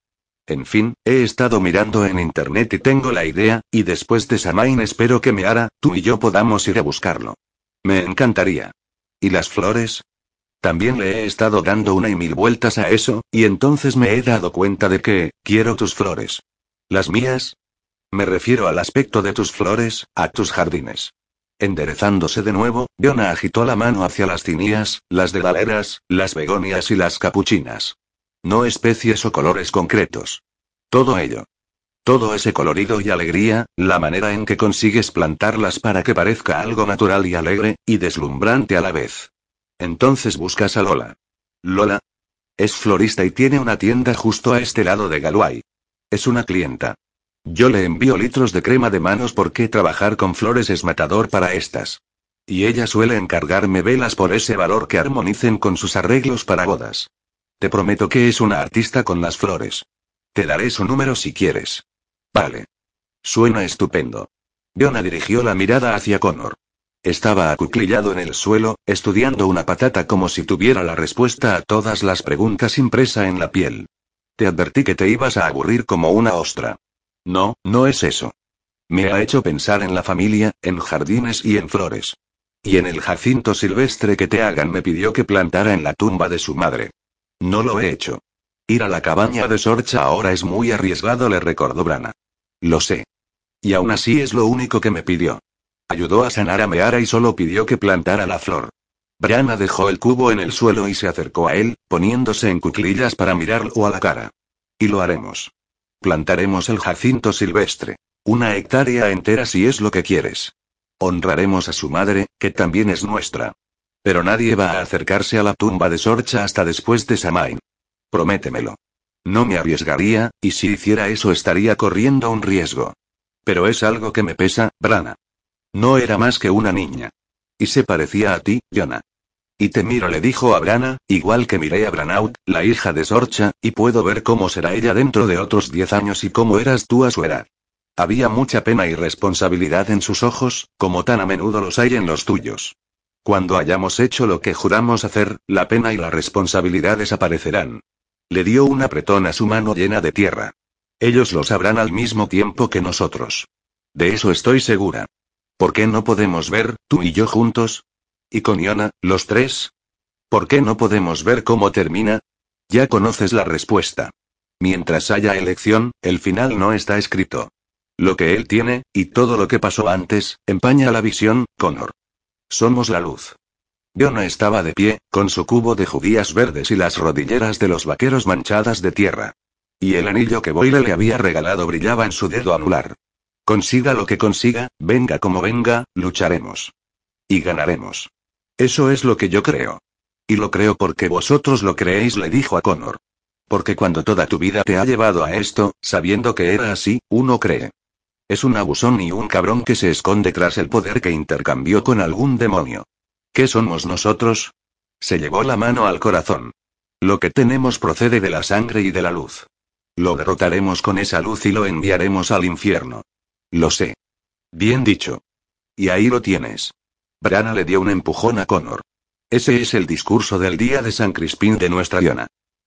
En fin, he estado mirando en internet y tengo la idea, y después de Samain espero que me hará, tú y yo podamos ir a buscarlo. Me encantaría. ¿Y las flores? También le he estado dando una y mil vueltas a eso, y entonces me he dado cuenta de que, quiero tus flores. ¿Las mías? Me refiero al aspecto de tus flores, a tus jardines. Enderezándose de nuevo, Jonah agitó la mano hacia las cinías, las de galeras, las begonias y las capuchinas. No especies o colores concretos. Todo ello. Todo ese colorido y alegría, la manera en que consigues plantarlas para que parezca algo natural y alegre, y deslumbrante a la vez. Entonces buscas a Lola. Lola. Es florista y tiene una tienda justo a este lado de Galway. Es una clienta. Yo le envío litros de crema de manos porque trabajar con flores es matador para estas. Y ella suele encargarme velas por ese valor que armonicen con sus arreglos para bodas. Te prometo que es una artista con las flores. Te daré su número si quieres. Vale. Suena estupendo. Jonah dirigió la mirada hacia Connor. Estaba acuclillado en el suelo, estudiando una patata como si tuviera la respuesta a todas las preguntas impresa en la piel. Te advertí que te ibas a aburrir como una ostra. No, no es eso. Me ha hecho pensar en la familia, en jardines y en flores. Y en el jacinto silvestre que te hagan me pidió que plantara en la tumba de su madre. No lo he hecho. Ir a la cabaña de Sorcha ahora es muy arriesgado, le recordó Brana. Lo sé. Y aún así es lo único que me pidió. Ayudó a sanar a Meara y solo pidió que plantara la flor. Brana dejó el cubo en el suelo y se acercó a él, poniéndose en cuclillas para mirarlo a la cara. Y lo haremos. Plantaremos el jacinto silvestre. Una hectárea entera si es lo que quieres. Honraremos a su madre, que también es nuestra. Pero nadie va a acercarse a la tumba de Sorcha hasta después de Samain. Prométemelo. No me arriesgaría, y si hiciera eso estaría corriendo un riesgo. Pero es algo que me pesa, Brana. No era más que una niña. Y se parecía a ti, Jonah. Y te miro, le dijo a Brana, igual que miré a Branaut, la hija de Sorcha, y puedo ver cómo será ella dentro de otros diez años y cómo eras tú a su edad. Había mucha pena y responsabilidad en sus ojos, como tan a menudo los hay en los tuyos. Cuando hayamos hecho lo que juramos hacer, la pena y la responsabilidad desaparecerán. Le dio un apretón a su mano llena de tierra. Ellos lo sabrán al mismo tiempo que nosotros. De eso estoy segura. ¿Por qué no podemos ver, tú y yo juntos, ¿Y con Iona, los tres? ¿Por qué no podemos ver cómo termina? Ya conoces la respuesta. Mientras haya elección, el final no está escrito. Lo que él tiene, y todo lo que pasó antes, empaña la visión, Connor. Somos la luz. Iona estaba de pie, con su cubo de judías verdes y las rodilleras de los vaqueros manchadas de tierra. Y el anillo que Boyle le había regalado brillaba en su dedo anular. Consiga lo que consiga, venga como venga, lucharemos. Y ganaremos. Eso es lo que yo creo. Y lo creo porque vosotros lo creéis, le dijo a Connor. Porque cuando toda tu vida te ha llevado a esto, sabiendo que era así, uno cree. Es un abusón y un cabrón que se esconde tras el poder que intercambió con algún demonio. ¿Qué somos nosotros? Se llevó la mano al corazón. Lo que tenemos procede de la sangre y de la luz. Lo derrotaremos con esa luz y lo enviaremos al infierno. Lo sé. Bien dicho. Y ahí lo tienes. Brana le dio un empujón a Connor. Ese es el discurso del día de San Crispín de nuestra Iona.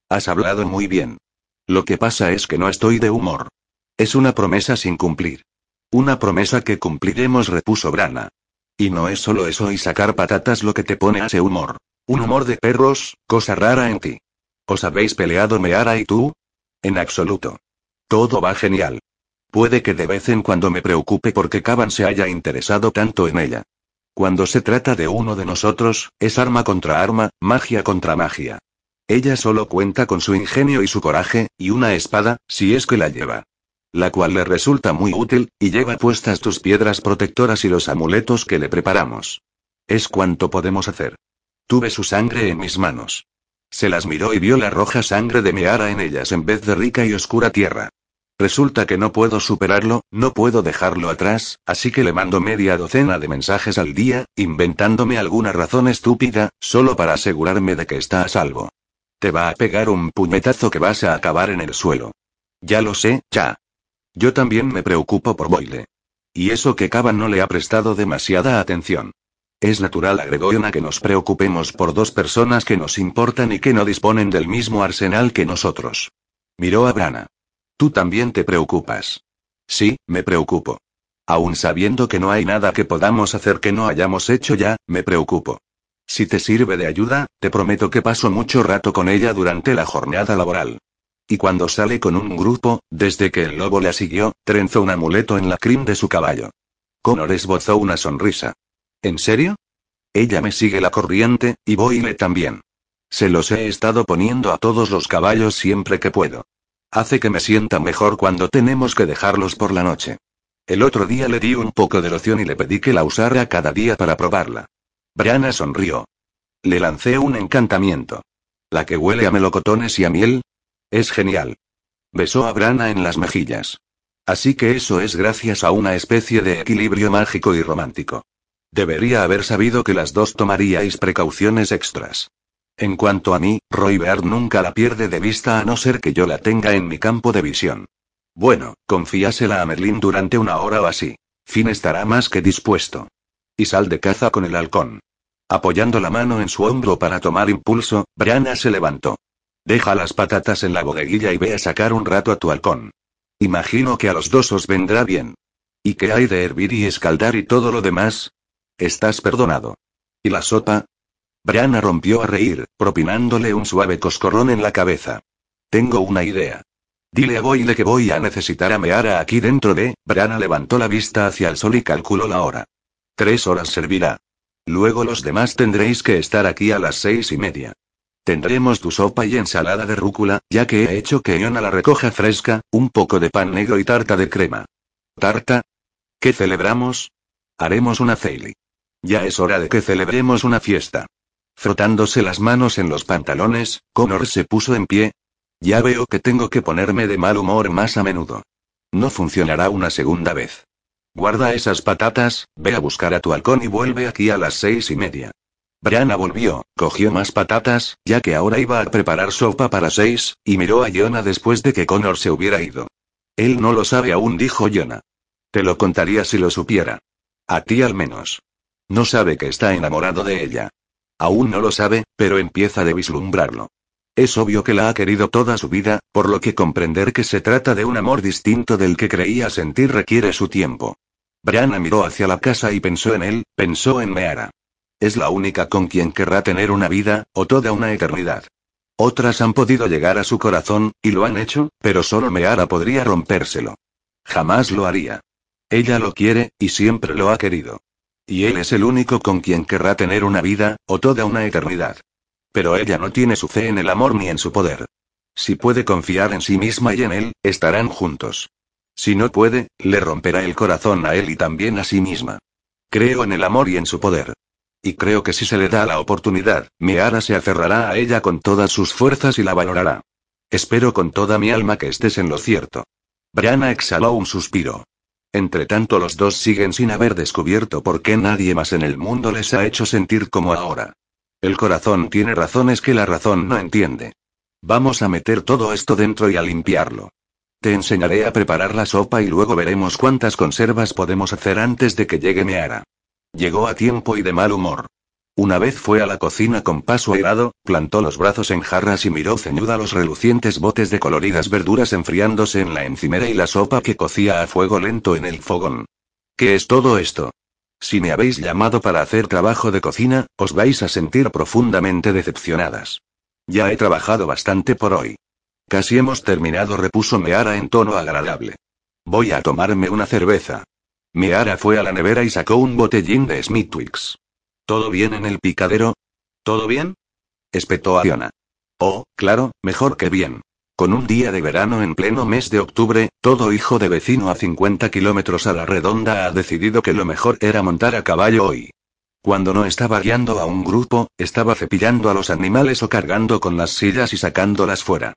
Has hablado muy bien. Lo que pasa es que no estoy de humor. Es una promesa sin cumplir. Una promesa que cumpliremos, repuso Brana. Y no es solo eso y sacar patatas lo que te pone a ese humor. Un humor de perros, cosa rara en ti. ¿Os habéis peleado Meara y tú? En absoluto. Todo va genial. Puede que de vez en cuando me preocupe porque Caban se haya interesado tanto en ella. Cuando se trata de uno de nosotros, es arma contra arma, magia contra magia. Ella solo cuenta con su ingenio y su coraje, y una espada, si es que la lleva. La cual le resulta muy útil, y lleva puestas tus piedras protectoras y los amuletos que le preparamos. Es cuanto podemos hacer. Tuve su sangre en mis manos. Se las miró y vio la roja sangre de Meara en ellas en vez de rica y oscura tierra. Resulta que no puedo superarlo, no puedo dejarlo atrás, así que le mando media docena de mensajes al día, inventándome alguna razón estúpida, solo para asegurarme de que está a salvo. Te va a pegar un puñetazo que vas a acabar en el suelo. Ya lo sé, ya. Yo también me preocupo por Boyle. Y eso que Cava no le ha prestado demasiada atención. Es natural, agregó Yona, que nos preocupemos por dos personas que nos importan y que no disponen del mismo arsenal que nosotros. Miró a Brana. Tú también te preocupas. Sí, me preocupo. Aún sabiendo que no hay nada que podamos hacer que no hayamos hecho ya, me preocupo. Si te sirve de ayuda, te prometo que paso mucho rato con ella durante la jornada laboral. Y cuando sale con un grupo, desde que el lobo la siguió, trenzó un amuleto en la crin de su caballo. Connor esbozó una sonrisa. ¿En serio? Ella me sigue la corriente, y Boyle también. Se los he estado poniendo a todos los caballos siempre que puedo. Hace que me sienta mejor cuando tenemos que dejarlos por la noche. El otro día le di un poco de loción y le pedí que la usara cada día para probarla. Brianna sonrió. Le lancé un encantamiento. La que huele a melocotones y a miel. Es genial. Besó a Brana en las mejillas. Así que eso es gracias a una especie de equilibrio mágico y romántico. Debería haber sabido que las dos tomaríais precauciones extras. En cuanto a mí, Roy Beard nunca la pierde de vista a no ser que yo la tenga en mi campo de visión. Bueno, confíasela a Merlin durante una hora o así. Finn estará más que dispuesto. Y sal de caza con el halcón. Apoyando la mano en su hombro para tomar impulso, Brianna se levantó. Deja las patatas en la bodeguilla y ve a sacar un rato a tu halcón. Imagino que a los dos os vendrá bien. ¿Y qué hay de hervir y escaldar y todo lo demás? Estás perdonado. ¿Y la sopa? Brianna rompió a reír, propinándole un suave coscorrón en la cabeza. Tengo una idea. Dile a Boyle que voy a necesitar a Meara aquí dentro de. Brianna levantó la vista hacia el sol y calculó la hora. Tres horas servirá. Luego los demás tendréis que estar aquí a las seis y media. Tendremos tu sopa y ensalada de rúcula, ya que he hecho que Iona la recoja fresca, un poco de pan negro y tarta de crema. ¿Tarta? ¿Qué celebramos? Haremos una ceili. Ya es hora de que celebremos una fiesta. Frotándose las manos en los pantalones, Connor se puso en pie. Ya veo que tengo que ponerme de mal humor más a menudo. No funcionará una segunda vez. Guarda esas patatas, ve a buscar a tu halcón y vuelve aquí a las seis y media. Brianna volvió, cogió más patatas, ya que ahora iba a preparar sopa para seis, y miró a Jonah después de que Connor se hubiera ido. Él no lo sabe aún, dijo Jonah. Te lo contaría si lo supiera. A ti al menos. No sabe que está enamorado de ella. Aún no lo sabe, pero empieza a vislumbrarlo. Es obvio que la ha querido toda su vida, por lo que comprender que se trata de un amor distinto del que creía sentir requiere su tiempo. Brianna miró hacia la casa y pensó en él, pensó en Meara. Es la única con quien querrá tener una vida, o toda una eternidad. Otras han podido llegar a su corazón, y lo han hecho, pero solo Meara podría rompérselo. Jamás lo haría. Ella lo quiere, y siempre lo ha querido. Y él es el único con quien querrá tener una vida, o toda una eternidad. Pero ella no tiene su fe en el amor ni en su poder. Si puede confiar en sí misma y en él, estarán juntos. Si no puede, le romperá el corazón a él y también a sí misma. Creo en el amor y en su poder. Y creo que si se le da la oportunidad, Meara se aferrará a ella con todas sus fuerzas y la valorará. Espero con toda mi alma que estés en lo cierto. Brianna exhaló un suspiro. Entre tanto los dos siguen sin haber descubierto por qué nadie más en el mundo les ha hecho sentir como ahora. El corazón tiene razones que la razón no entiende. Vamos a meter todo esto dentro y a limpiarlo. Te enseñaré a preparar la sopa y luego veremos cuántas conservas podemos hacer antes de que llegue Meara. Llegó a tiempo y de mal humor. Una vez fue a la cocina con paso airado, plantó los brazos en jarras y miró ceñuda los relucientes botes de coloridas verduras enfriándose en la encimera y la sopa que cocía a fuego lento en el fogón. ¿Qué es todo esto? Si me habéis llamado para hacer trabajo de cocina, os vais a sentir profundamente decepcionadas. Ya he trabajado bastante por hoy. Casi hemos terminado, repuso Meara en tono agradable. Voy a tomarme una cerveza. Meara fue a la nevera y sacó un botellín de Smithwick's. ¿Todo bien en el picadero? ¿Todo bien? espetó a Fiona. Oh, claro, mejor que bien. Con un día de verano en pleno mes de octubre, todo hijo de vecino a 50 kilómetros a la redonda ha decidido que lo mejor era montar a caballo hoy. Cuando no estaba guiando a un grupo, estaba cepillando a los animales o cargando con las sillas y sacándolas fuera.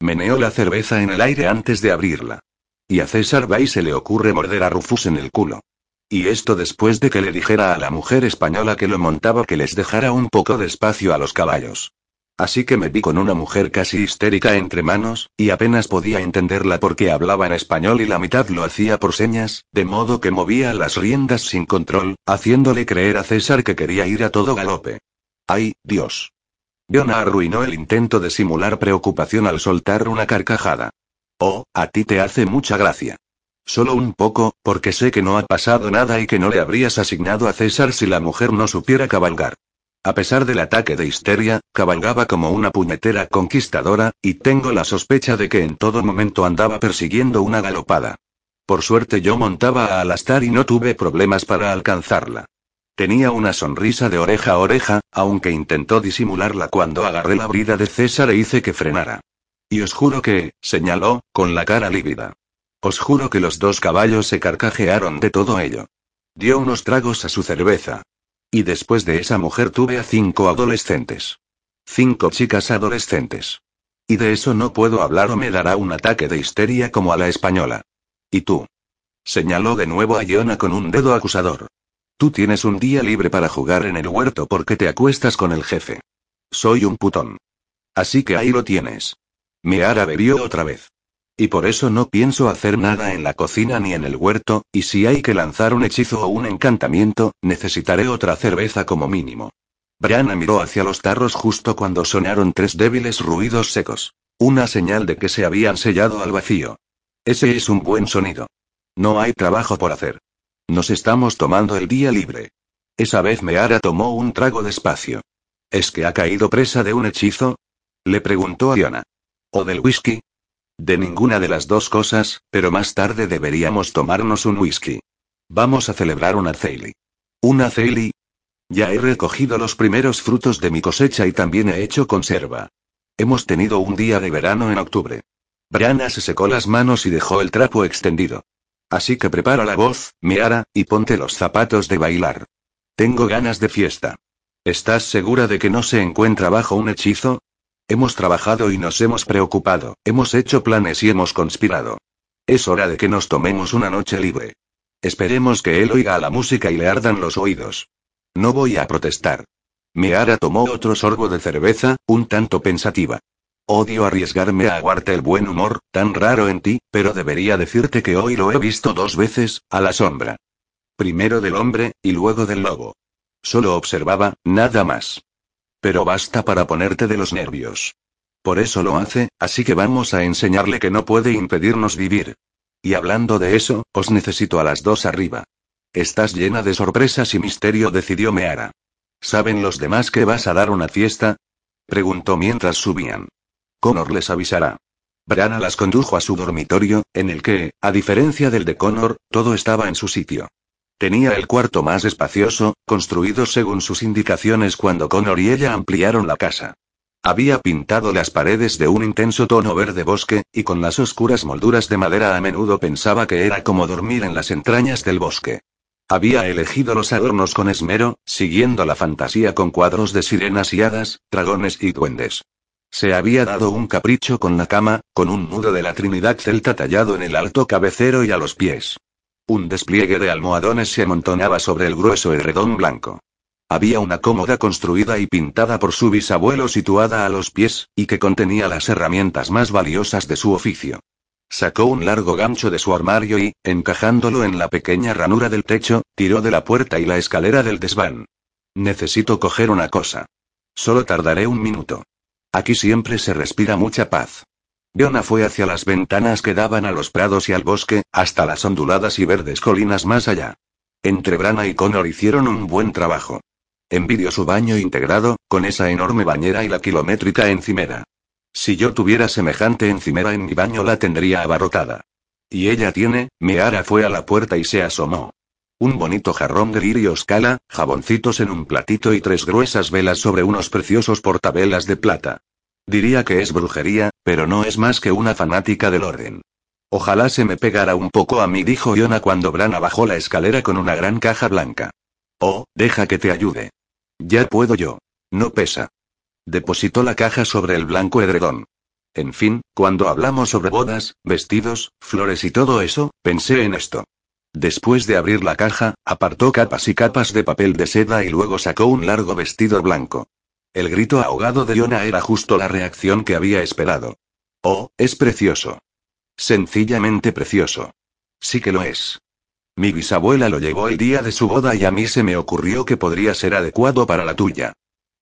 Meneó la cerveza en el aire antes de abrirla. Y a César Bay se le ocurre morder a Rufus en el culo. Y esto después de que le dijera a la mujer española que lo montaba que les dejara un poco de espacio a los caballos. Así que me vi con una mujer casi histérica entre manos, y apenas podía entenderla porque hablaba en español y la mitad lo hacía por señas, de modo que movía las riendas sin control, haciéndole creer a César que quería ir a todo galope. ¡Ay, Dios! Jonah arruinó el intento de simular preocupación al soltar una carcajada. Oh, a ti te hace mucha gracia. Solo un poco, porque sé que no ha pasado nada y que no le habrías asignado a César si la mujer no supiera cabalgar. A pesar del ataque de histeria, cabalgaba como una puñetera conquistadora, y tengo la sospecha de que en todo momento andaba persiguiendo una galopada. Por suerte yo montaba a Alastar y no tuve problemas para alcanzarla. Tenía una sonrisa de oreja a oreja, aunque intentó disimularla cuando agarré la brida de César e hice que frenara. Y os juro que, señaló, con la cara lívida. Os juro que los dos caballos se carcajearon de todo ello. Dio unos tragos a su cerveza. Y después de esa mujer tuve a cinco adolescentes. Cinco chicas adolescentes. Y de eso no puedo hablar o me dará un ataque de histeria como a la española. ¿Y tú? Señaló de nuevo a Iona con un dedo acusador. Tú tienes un día libre para jugar en el huerto porque te acuestas con el jefe. Soy un putón. Así que ahí lo tienes. Meara bebió otra vez. Y por eso no pienso hacer nada en la cocina ni en el huerto, y si hay que lanzar un hechizo o un encantamiento, necesitaré otra cerveza como mínimo. Brianna miró hacia los tarros justo cuando sonaron tres débiles ruidos secos. Una señal de que se habían sellado al vacío. Ese es un buen sonido. No hay trabajo por hacer. Nos estamos tomando el día libre. Esa vez Meara tomó un trago despacio. ¿Es que ha caído presa de un hechizo? Le preguntó a. ¿O del whisky? De ninguna de las dos cosas, pero más tarde deberíamos tomarnos un whisky. Vamos a celebrar una Ceili. ¿Una Ceili? Ya he recogido los primeros frutos de mi cosecha y también he hecho conserva. Hemos tenido un día de verano en octubre. Brianna se secó las manos y dejó el trapo extendido. Así que prepara la voz, Miara, y ponte los zapatos de bailar. Tengo ganas de fiesta. ¿Estás segura de que no se encuentra bajo un hechizo? Hemos trabajado y nos hemos preocupado, hemos hecho planes y hemos conspirado. Es hora de que nos tomemos una noche libre. Esperemos que él oiga la música y le ardan los oídos. No voy a protestar. Meara tomó otro sorbo de cerveza, un tanto pensativa. Odio arriesgarme a aguarte el buen humor, tan raro en ti, pero debería decirte que hoy lo he visto dos veces, a la sombra. Primero del hombre, y luego del lobo. Solo observaba, nada más. Pero basta para ponerte de los nervios. Por eso lo hace, así que vamos a enseñarle que no puede impedirnos vivir. Y hablando de eso, os necesito a las dos arriba. Estás llena de sorpresas y misterio, decidió Meara. ¿Saben los demás que vas a dar una fiesta? Preguntó mientras subían. Connor les avisará. Brana las condujo a su dormitorio, en el que, a diferencia del de Connor, todo estaba en su sitio. Tenía el cuarto más espacioso, construido según sus indicaciones cuando Connor y ella ampliaron la casa. Había pintado las paredes de un intenso tono verde bosque, y con las oscuras molduras de madera a menudo pensaba que era como dormir en las entrañas del bosque. Había elegido los adornos con esmero, siguiendo la fantasía con cuadros de sirenas y hadas, dragones y duendes. Se había dado un capricho con la cama, con un nudo de la Trinidad celta tallado en el alto cabecero y a los pies. Un despliegue de almohadones se amontonaba sobre el grueso redón blanco. Había una cómoda construida y pintada por su bisabuelo situada a los pies, y que contenía las herramientas más valiosas de su oficio. Sacó un largo gancho de su armario y, encajándolo en la pequeña ranura del techo, tiró de la puerta y la escalera del desván. Necesito coger una cosa. Solo tardaré un minuto. Aquí siempre se respira mucha paz. Yona fue hacia las ventanas que daban a los prados y al bosque, hasta las onduladas y verdes colinas más allá. Entre Brana y Connor hicieron un buen trabajo. Envidio su baño integrado, con esa enorme bañera y la kilométrica encimera. Si yo tuviera semejante encimera en mi baño la tendría abarrotada. Y ella tiene, Meara fue a la puerta y se asomó. Un bonito jarrón de lirio scala, jaboncitos en un platito y tres gruesas velas sobre unos preciosos portavelas de plata. Diría que es brujería, pero no es más que una fanática del orden. Ojalá se me pegara un poco a mí, dijo Yona cuando Brana bajó la escalera con una gran caja blanca. Oh, deja que te ayude. Ya puedo yo. No pesa. Depositó la caja sobre el blanco edredón. En fin, cuando hablamos sobre bodas, vestidos, flores y todo eso, pensé en esto. Después de abrir la caja, apartó capas y capas de papel de seda y luego sacó un largo vestido blanco. El grito ahogado de Yona era justo la reacción que había esperado. Oh, es precioso. Sencillamente precioso. Sí que lo es. Mi bisabuela lo llevó el día de su boda y a mí se me ocurrió que podría ser adecuado para la tuya.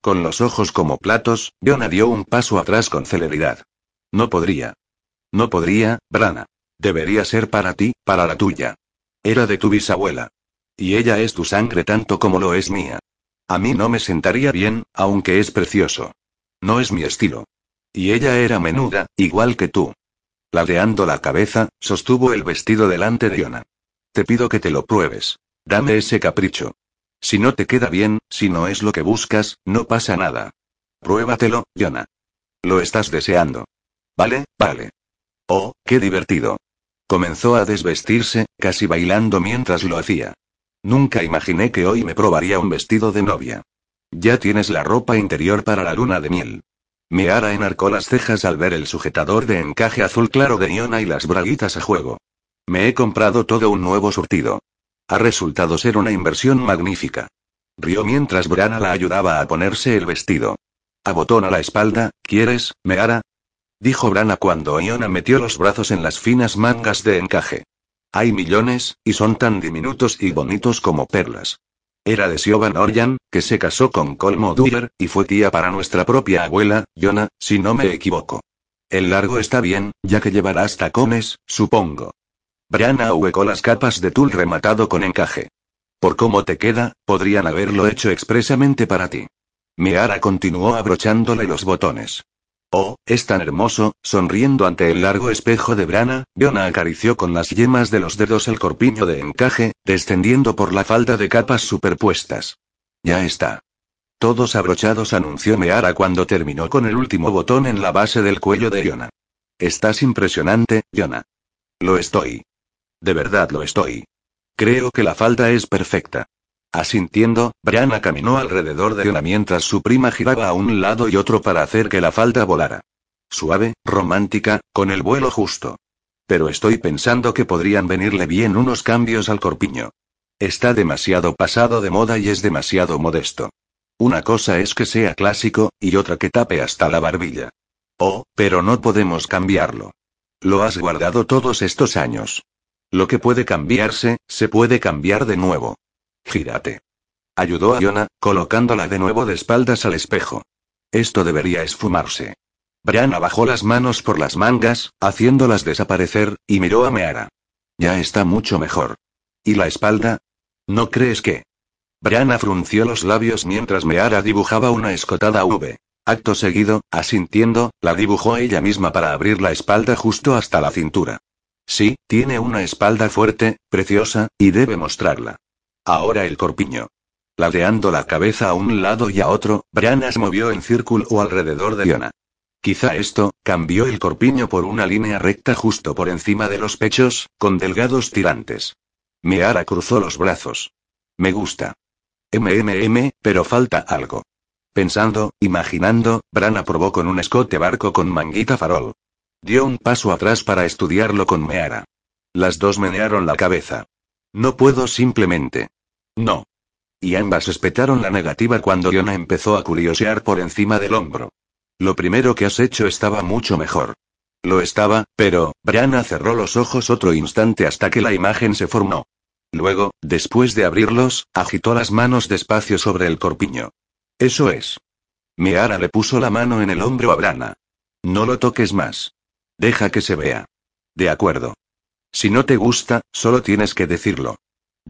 Con los ojos como platos, Yona dio un paso atrás con celeridad. No podría. No podría, Brana. Debería ser para ti, para la tuya. Era de tu bisabuela. Y ella es tu sangre tanto como lo es mía. A mí no me sentaría bien, aunque es precioso. No es mi estilo. Y ella era menuda, igual que tú. Ladeando la cabeza, sostuvo el vestido delante de Yona. Te pido que te lo pruebes. Dame ese capricho. Si no te queda bien, si no es lo que buscas, no pasa nada. Pruébatelo, Yona. Lo estás deseando. Vale, vale. Oh, qué divertido. Comenzó a desvestirse, casi bailando mientras lo hacía. Nunca imaginé que hoy me probaría un vestido de novia. Ya tienes la ropa interior para la luna de miel. Meara enarcó las cejas al ver el sujetador de encaje azul claro de Iona y las braguitas a juego. Me he comprado todo un nuevo surtido. Ha resultado ser una inversión magnífica. Rió mientras Brana la ayudaba a ponerse el vestido. Abotona la espalda, ¿quieres, Meara? Dijo Brana cuando Iona metió los brazos en las finas mangas de encaje. Hay millones, y son tan diminutos y bonitos como perlas. Era de Siobhan Orjan, que se casó con Colmo Duer, y fue tía para nuestra propia abuela, Yona, si no me equivoco. El largo está bien, ya que llevarás tacones, supongo. Brianna huecó las capas de tul rematado con encaje. Por cómo te queda, podrían haberlo hecho expresamente para ti. Miara continuó abrochándole los botones. Oh, es tan hermoso, sonriendo ante el largo espejo de Brana, Yona acarició con las yemas de los dedos el corpiño de encaje, descendiendo por la falda de capas superpuestas. Ya está. Todos abrochados anunció Meara cuando terminó con el último botón en la base del cuello de Yona. Estás impresionante, Yona. Lo estoy. De verdad lo estoy. Creo que la falda es perfecta. Asintiendo, Brianna caminó alrededor de una mientras su prima giraba a un lado y otro para hacer que la falda volara. Suave, romántica, con el vuelo justo. Pero estoy pensando que podrían venirle bien unos cambios al corpiño. Está demasiado pasado de moda y es demasiado modesto. Una cosa es que sea clásico, y otra que tape hasta la barbilla. Oh, pero no podemos cambiarlo. Lo has guardado todos estos años. Lo que puede cambiarse, se puede cambiar de nuevo. Gírate. Ayudó a Yona, colocándola de nuevo de espaldas al espejo. Esto debería esfumarse. Brianna bajó las manos por las mangas, haciéndolas desaparecer, y miró a Meara. Ya está mucho mejor. ¿Y la espalda? ¿No crees que? Brianna frunció los labios mientras Meara dibujaba una escotada V. Acto seguido, asintiendo, la dibujó ella misma para abrir la espalda justo hasta la cintura. Sí, tiene una espalda fuerte, preciosa, y debe mostrarla. Ahora el corpiño. Ladeando la cabeza a un lado y a otro, Brianna se movió en círculo alrededor de Yona. Quizá esto, cambió el corpiño por una línea recta justo por encima de los pechos, con delgados tirantes. Meara cruzó los brazos. Me gusta. MMM, pero falta algo. Pensando, imaginando, Bran probó con un escote barco con manguita farol. Dio un paso atrás para estudiarlo con Meara. Las dos menearon la cabeza. No puedo simplemente. No. Y ambas espetaron la negativa cuando Yona empezó a curiosear por encima del hombro. Lo primero que has hecho estaba mucho mejor. Lo estaba, pero, Brianna cerró los ojos otro instante hasta que la imagen se formó. Luego, después de abrirlos, agitó las manos despacio sobre el corpiño. Eso es. Miara le puso la mano en el hombro a Brana. No lo toques más. Deja que se vea. De acuerdo. Si no te gusta, solo tienes que decirlo.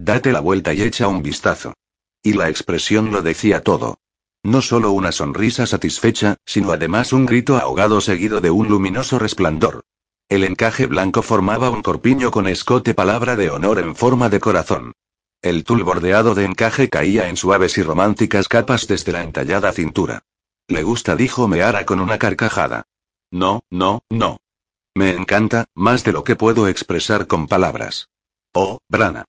Date la vuelta y echa un vistazo. Y la expresión lo decía todo. No solo una sonrisa satisfecha, sino además un grito ahogado seguido de un luminoso resplandor. El encaje blanco formaba un corpiño con escote palabra de honor en forma de corazón. El tul bordeado de encaje caía en suaves y románticas capas desde la entallada cintura. Le gusta, dijo Meara con una carcajada. No, no, no. Me encanta, más de lo que puedo expresar con palabras. Oh, Brana.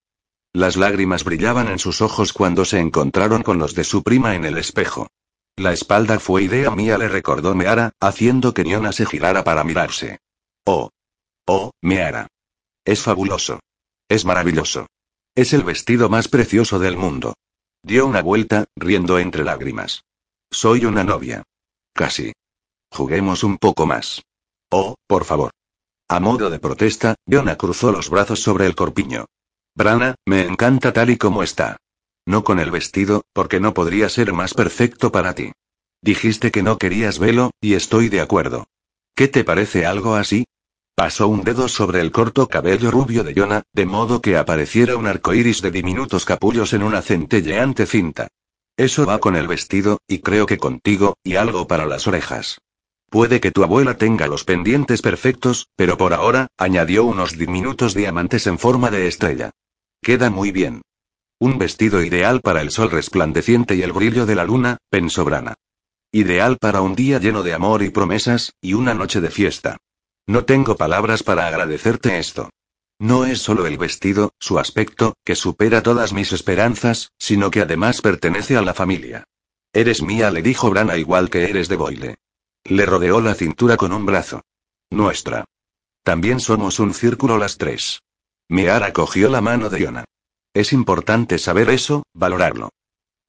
Las lágrimas brillaban en sus ojos cuando se encontraron con los de su prima en el espejo. La espalda fue idea mía, le recordó Meara, haciendo que Niona se girara para mirarse. Oh. Oh, Meara. Es fabuloso. Es maravilloso. Es el vestido más precioso del mundo. Dio una vuelta, riendo entre lágrimas. Soy una novia. Casi. Juguemos un poco más. Oh, por favor. A modo de protesta, Yona cruzó los brazos sobre el corpiño. Brana, me encanta tal y como está. No con el vestido, porque no podría ser más perfecto para ti. Dijiste que no querías velo, y estoy de acuerdo. ¿Qué te parece algo así? Pasó un dedo sobre el corto cabello rubio de Yona, de modo que apareciera un arco iris de diminutos capullos en una centelleante cinta. Eso va con el vestido, y creo que contigo, y algo para las orejas. Puede que tu abuela tenga los pendientes perfectos, pero por ahora, añadió unos diminutos diamantes en forma de estrella. Queda muy bien. Un vestido ideal para el sol resplandeciente y el brillo de la luna, pensó Brana. Ideal para un día lleno de amor y promesas, y una noche de fiesta. No tengo palabras para agradecerte esto. No es solo el vestido, su aspecto, que supera todas mis esperanzas, sino que además pertenece a la familia. Eres mía, le dijo Brana igual que eres de Boyle. Le rodeó la cintura con un brazo. Nuestra. También somos un círculo las tres. Meara cogió la mano de Yona. Es importante saber eso, valorarlo.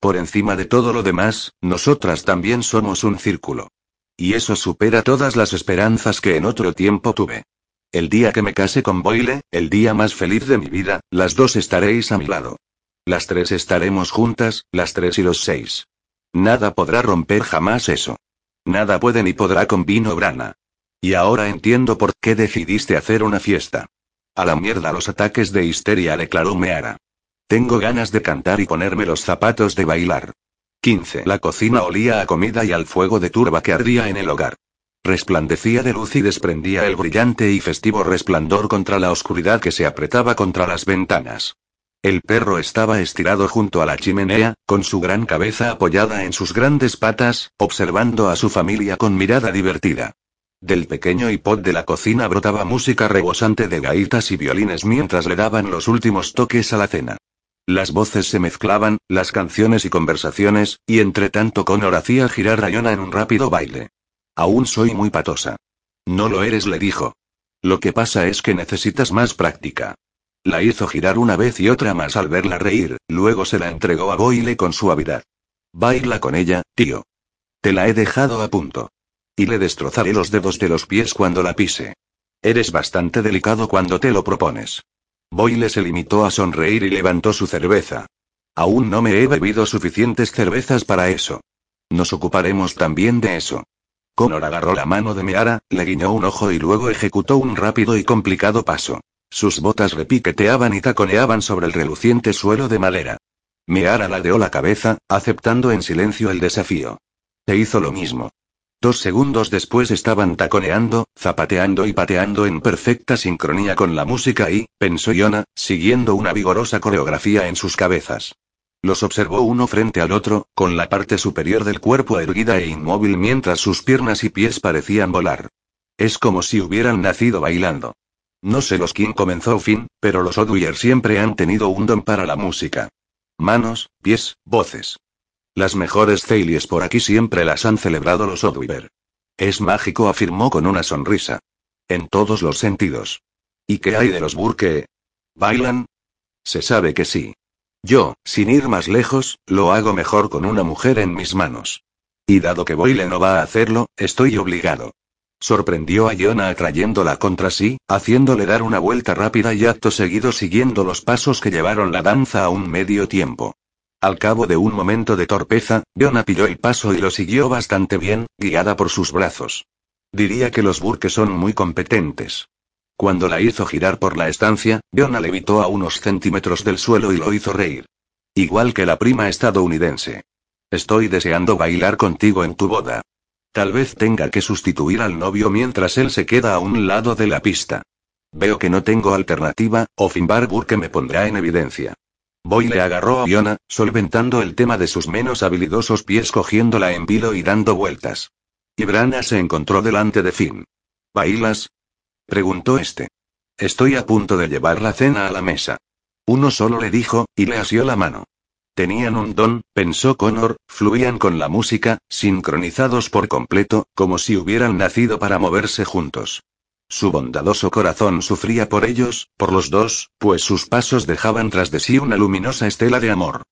Por encima de todo lo demás, nosotras también somos un círculo. Y eso supera todas las esperanzas que en otro tiempo tuve. El día que me case con Boyle, el día más feliz de mi vida, las dos estaréis a mi lado. Las tres estaremos juntas, las tres y los seis. Nada podrá romper jamás eso. Nada puede ni podrá con vino brana. Y ahora entiendo por qué decidiste hacer una fiesta. A la mierda los ataques de histeria, declaró Meara. Tengo ganas de cantar y ponerme los zapatos de bailar. 15. La cocina olía a comida y al fuego de turba que ardía en el hogar. Resplandecía de luz y desprendía el brillante y festivo resplandor contra la oscuridad que se apretaba contra las ventanas. El perro estaba estirado junto a la chimenea, con su gran cabeza apoyada en sus grandes patas, observando a su familia con mirada divertida. Del pequeño iPod de la cocina brotaba música rebosante de gaitas y violines mientras le daban los últimos toques a la cena. Las voces se mezclaban, las canciones y conversaciones, y entre tanto Connor hacía girar Rayona en un rápido baile. Aún soy muy patosa. No lo eres, le dijo. Lo que pasa es que necesitas más práctica. La hizo girar una vez y otra más al verla reír, luego se la entregó a Boyle con suavidad. Baila con ella, tío. Te la he dejado a punto. Y le destrozaré los dedos de los pies cuando la pise. Eres bastante delicado cuando te lo propones. Boyle se limitó a sonreír y levantó su cerveza. Aún no me he bebido suficientes cervezas para eso. Nos ocuparemos también de eso. Connor agarró la mano de Meara, le guiñó un ojo y luego ejecutó un rápido y complicado paso. Sus botas repiqueteaban y taconeaban sobre el reluciente suelo de madera. Meara ladeó la cabeza, aceptando en silencio el desafío. Se hizo lo mismo. Dos segundos después estaban taconeando, zapateando y pateando en perfecta sincronía con la música y, pensó Yona, siguiendo una vigorosa coreografía en sus cabezas. Los observó uno frente al otro, con la parte superior del cuerpo erguida e inmóvil mientras sus piernas y pies parecían volar. Es como si hubieran nacido bailando. No sé los quién comenzó fin, pero los O'Dwyer siempre han tenido un don para la música. Manos, pies, voces. Las mejores Thalies por aquí siempre las han celebrado los O'Dwyer. Es mágico, afirmó con una sonrisa. En todos los sentidos. ¿Y qué hay de los Burke? ¿Bailan? Se sabe que sí. Yo, sin ir más lejos, lo hago mejor con una mujer en mis manos. Y dado que Boyle no va a hacerlo, estoy obligado. Sorprendió a Jonah atrayéndola contra sí, haciéndole dar una vuelta rápida y acto seguido siguiendo los pasos que llevaron la danza a un medio tiempo. Al cabo de un momento de torpeza, Jonah pilló el paso y lo siguió bastante bien, guiada por sus brazos. Diría que los Burke son muy competentes. Cuando la hizo girar por la estancia, Jonah levitó a unos centímetros del suelo y lo hizo reír. Igual que la prima estadounidense. Estoy deseando bailar contigo en tu boda. Tal vez tenga que sustituir al novio mientras él se queda a un lado de la pista. Veo que no tengo alternativa, o Finbar Burke me pondrá en evidencia. Boy le agarró a Fiona, solventando el tema de sus menos habilidosos pies cogiéndola en vilo y dando vueltas. Y Brana se encontró delante de Finn. ¿Bailas? Preguntó este. Estoy a punto de llevar la cena a la mesa. Uno solo le dijo, y le asió la mano. Tenían un don, pensó Connor, fluían con la música, sincronizados por completo, como si hubieran nacido para moverse juntos. Su bondadoso corazón sufría por ellos, por los dos, pues sus pasos dejaban tras de sí una luminosa estela de amor.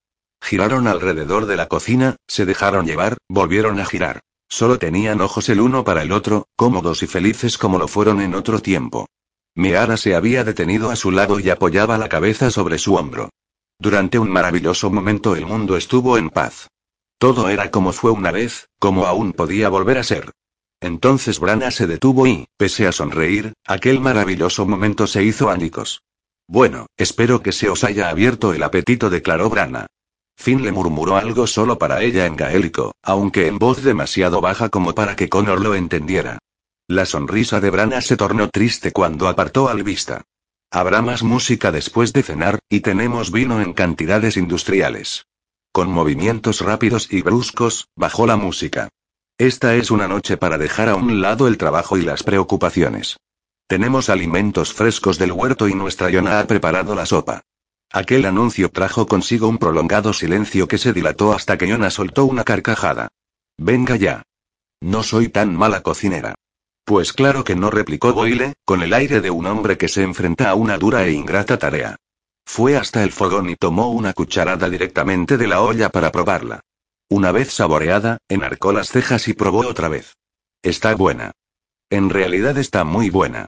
Giraron alrededor de la cocina, se dejaron llevar, volvieron a girar. Solo tenían ojos el uno para el otro, cómodos y felices como lo fueron en otro tiempo. Meara se había detenido a su lado y apoyaba la cabeza sobre su hombro. Durante un maravilloso momento el mundo estuvo en paz. Todo era como fue una vez, como aún podía volver a ser. Entonces Brana se detuvo y, pese a sonreír, aquel maravilloso momento se hizo ánicos. Bueno, espero que se os haya abierto el apetito, declaró Brana. Finn le murmuró algo solo para ella en gaélico, aunque en voz demasiado baja como para que Connor lo entendiera. La sonrisa de Brana se tornó triste cuando apartó al vista. Habrá más música después de cenar, y tenemos vino en cantidades industriales. Con movimientos rápidos y bruscos, bajó la música. Esta es una noche para dejar a un lado el trabajo y las preocupaciones. Tenemos alimentos frescos del huerto y nuestra Yona ha preparado la sopa. Aquel anuncio trajo consigo un prolongado silencio que se dilató hasta que Yona soltó una carcajada. Venga ya. No soy tan mala cocinera. Pues claro que no replicó Boyle, con el aire de un hombre que se enfrenta a una dura e ingrata tarea. Fue hasta el fogón y tomó una cucharada directamente de la olla para probarla. Una vez saboreada, enarcó las cejas y probó otra vez. Está buena. En realidad está muy buena.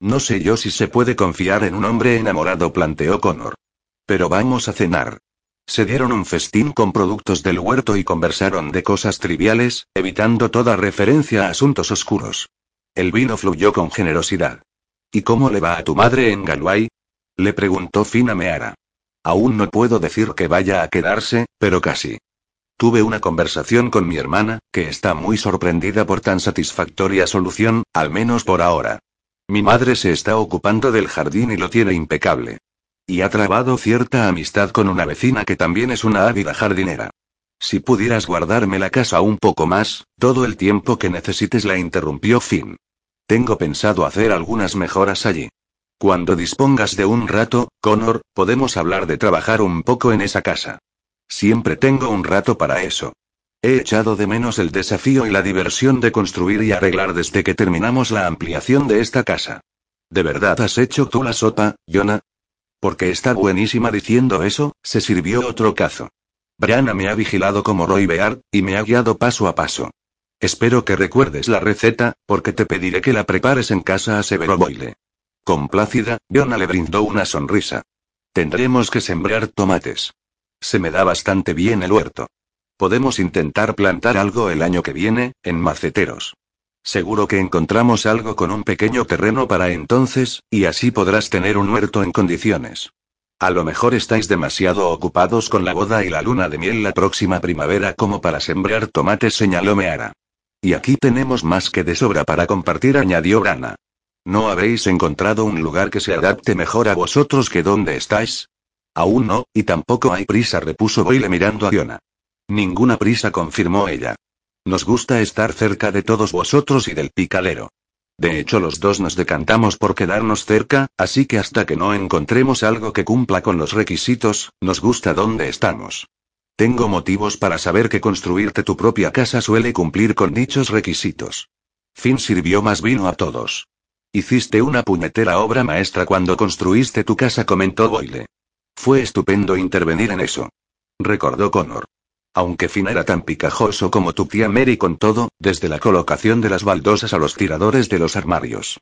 No sé yo si se puede confiar en un hombre enamorado, planteó Connor. Pero vamos a cenar. Se dieron un festín con productos del huerto y conversaron de cosas triviales, evitando toda referencia a asuntos oscuros. El vino fluyó con generosidad. ¿Y cómo le va a tu madre en Galway? Le preguntó Fina Meara. Aún no puedo decir que vaya a quedarse, pero casi. Tuve una conversación con mi hermana, que está muy sorprendida por tan satisfactoria solución, al menos por ahora. Mi madre se está ocupando del jardín y lo tiene impecable. Y ha trabado cierta amistad con una vecina que también es una ávida jardinera. Si pudieras guardarme la casa un poco más, todo el tiempo que necesites la interrumpió Finn. Tengo pensado hacer algunas mejoras allí. Cuando dispongas de un rato, Connor, podemos hablar de trabajar un poco en esa casa. Siempre tengo un rato para eso. He echado de menos el desafío y la diversión de construir y arreglar desde que terminamos la ampliación de esta casa. ¿De verdad has hecho tú la sopa, Jonah? Porque está buenísima diciendo eso, se sirvió otro cazo. Brianna me ha vigilado como Roy Beard, y me ha guiado paso a paso. Espero que recuerdes la receta, porque te pediré que la prepares en casa, aseveró Boyle. Complácida, Jonah le brindó una sonrisa. Tendremos que sembrar tomates. Se me da bastante bien el huerto. Podemos intentar plantar algo el año que viene, en maceteros. Seguro que encontramos algo con un pequeño terreno para entonces, y así podrás tener un huerto en condiciones. A lo mejor estáis demasiado ocupados con la boda y la luna de miel la próxima primavera como para sembrar tomates, señaló Meara. Y aquí tenemos más que de sobra para compartir, añadió Brana. ¿No habéis encontrado un lugar que se adapte mejor a vosotros que donde estáis? Aún no, y tampoco hay prisa, repuso Boyle mirando a Diona. Ninguna prisa, confirmó ella. Nos gusta estar cerca de todos vosotros y del picadero. De hecho, los dos nos decantamos por quedarnos cerca, así que hasta que no encontremos algo que cumpla con los requisitos, nos gusta donde estamos. Tengo motivos para saber que construirte tu propia casa suele cumplir con dichos requisitos. Finn sirvió más vino a todos. Hiciste una puñetera obra maestra cuando construiste tu casa, comentó Boyle. Fue estupendo intervenir en eso. Recordó Connor. Aunque Finn era tan picajoso como tu tía Mary con todo, desde la colocación de las baldosas a los tiradores de los armarios.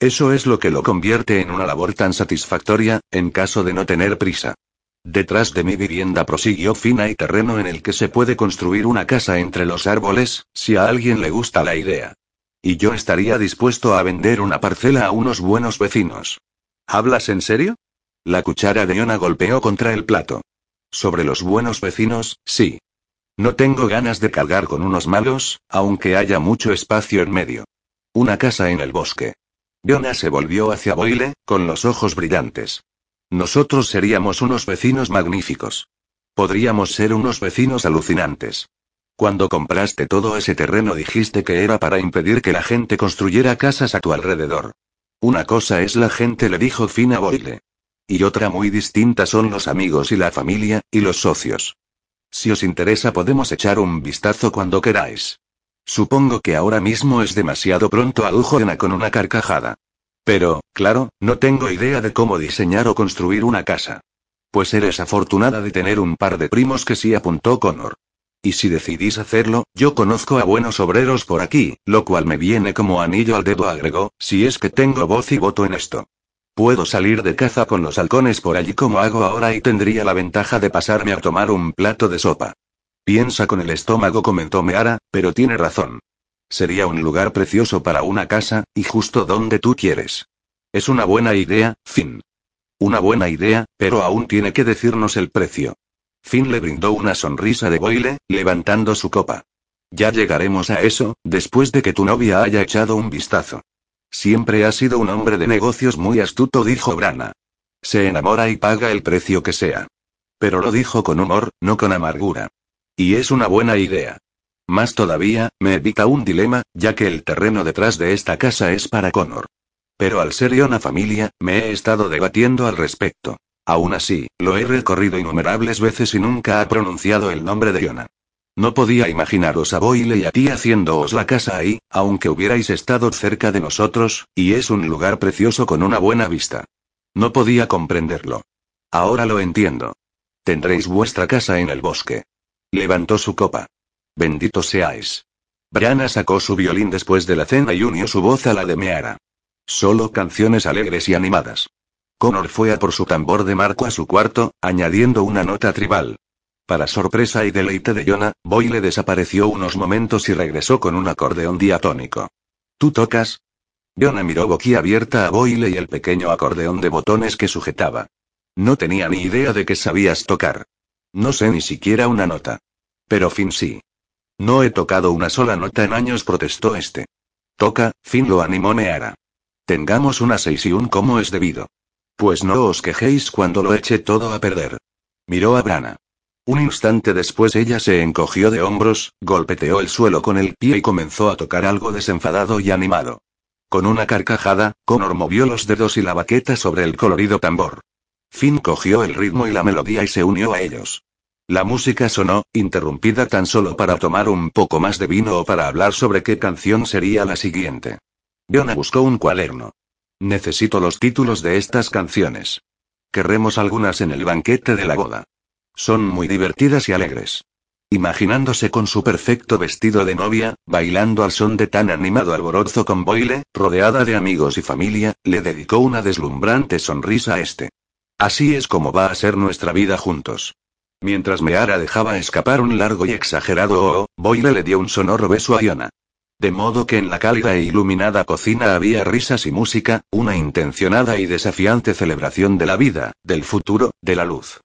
Eso es lo que lo convierte en una labor tan satisfactoria, en caso de no tener prisa. Detrás de mi vivienda prosiguió Finn hay terreno en el que se puede construir una casa entre los árboles, si a alguien le gusta la idea. Y yo estaría dispuesto a vender una parcela a unos buenos vecinos. ¿Hablas en serio? La cuchara de Iona golpeó contra el plato. Sobre los buenos vecinos, sí. No tengo ganas de cargar con unos malos, aunque haya mucho espacio en medio. Una casa en el bosque. Iona se volvió hacia Boyle, con los ojos brillantes. Nosotros seríamos unos vecinos magníficos. Podríamos ser unos vecinos alucinantes. Cuando compraste todo ese terreno dijiste que era para impedir que la gente construyera casas a tu alrededor. Una cosa es la gente, le dijo Fina Boyle. Y otra muy distinta son los amigos y la familia, y los socios. Si os interesa podemos echar un vistazo cuando queráis. Supongo que ahora mismo es demasiado pronto, adujo Ana con una carcajada. Pero, claro, no tengo idea de cómo diseñar o construir una casa. Pues eres afortunada de tener un par de primos que sí apuntó Connor. Y si decidís hacerlo, yo conozco a buenos obreros por aquí, lo cual me viene como anillo al dedo, agregó, si es que tengo voz y voto en esto. Puedo salir de caza con los halcones por allí como hago ahora y tendría la ventaja de pasarme a tomar un plato de sopa. Piensa con el estómago, comentó Meara, pero tiene razón. Sería un lugar precioso para una casa, y justo donde tú quieres. Es una buena idea, Finn. Una buena idea, pero aún tiene que decirnos el precio. Finn le brindó una sonrisa de Boyle, levantando su copa. Ya llegaremos a eso, después de que tu novia haya echado un vistazo. Siempre ha sido un hombre de negocios muy astuto, dijo Brana. Se enamora y paga el precio que sea. Pero lo dijo con humor, no con amargura. Y es una buena idea. Más todavía, me evita un dilema, ya que el terreno detrás de esta casa es para Connor. Pero al ser yo una familia, me he estado debatiendo al respecto. Aún así, lo he recorrido innumerables veces y nunca ha pronunciado el nombre de Yona. No podía imaginaros a Boyle y a ti haciéndoos la casa ahí, aunque hubierais estado cerca de nosotros, y es un lugar precioso con una buena vista. No podía comprenderlo. Ahora lo entiendo. Tendréis vuestra casa en el bosque. Levantó su copa. Bendito seáis. Brianna sacó su violín después de la cena y unió su voz a la de Meara. Solo canciones alegres y animadas. Connor fue a por su tambor de marco a su cuarto, añadiendo una nota tribal. Para sorpresa y deleite de Jonah, Boyle desapareció unos momentos y regresó con un acordeón diatónico. ¿Tú tocas? Jonah miró boquiabierta a Boyle y el pequeño acordeón de botones que sujetaba. No tenía ni idea de que sabías tocar. No sé ni siquiera una nota. Pero Finn sí. No he tocado una sola nota en años, protestó este. Toca, Finn lo animó Neara. Tengamos una seis y un como es debido. Pues no os quejéis cuando lo eche todo a perder. Miró a Brana. Un instante después ella se encogió de hombros, golpeteó el suelo con el pie y comenzó a tocar algo desenfadado y animado. Con una carcajada, Connor movió los dedos y la baqueta sobre el colorido tambor. Finn cogió el ritmo y la melodía y se unió a ellos. La música sonó, interrumpida tan solo para tomar un poco más de vino o para hablar sobre qué canción sería la siguiente. Jonah buscó un cuaderno. Necesito los títulos de estas canciones. Querremos algunas en el banquete de la boda. Son muy divertidas y alegres. Imaginándose con su perfecto vestido de novia, bailando al son de tan animado alborozo con Boyle, rodeada de amigos y familia, le dedicó una deslumbrante sonrisa a este. Así es como va a ser nuestra vida juntos. Mientras Meara dejaba escapar un largo y exagerado oh, Boyle le dio un sonoro beso a Iona. De modo que en la cálida e iluminada cocina había risas y música, una intencionada y desafiante celebración de la vida, del futuro, de la luz.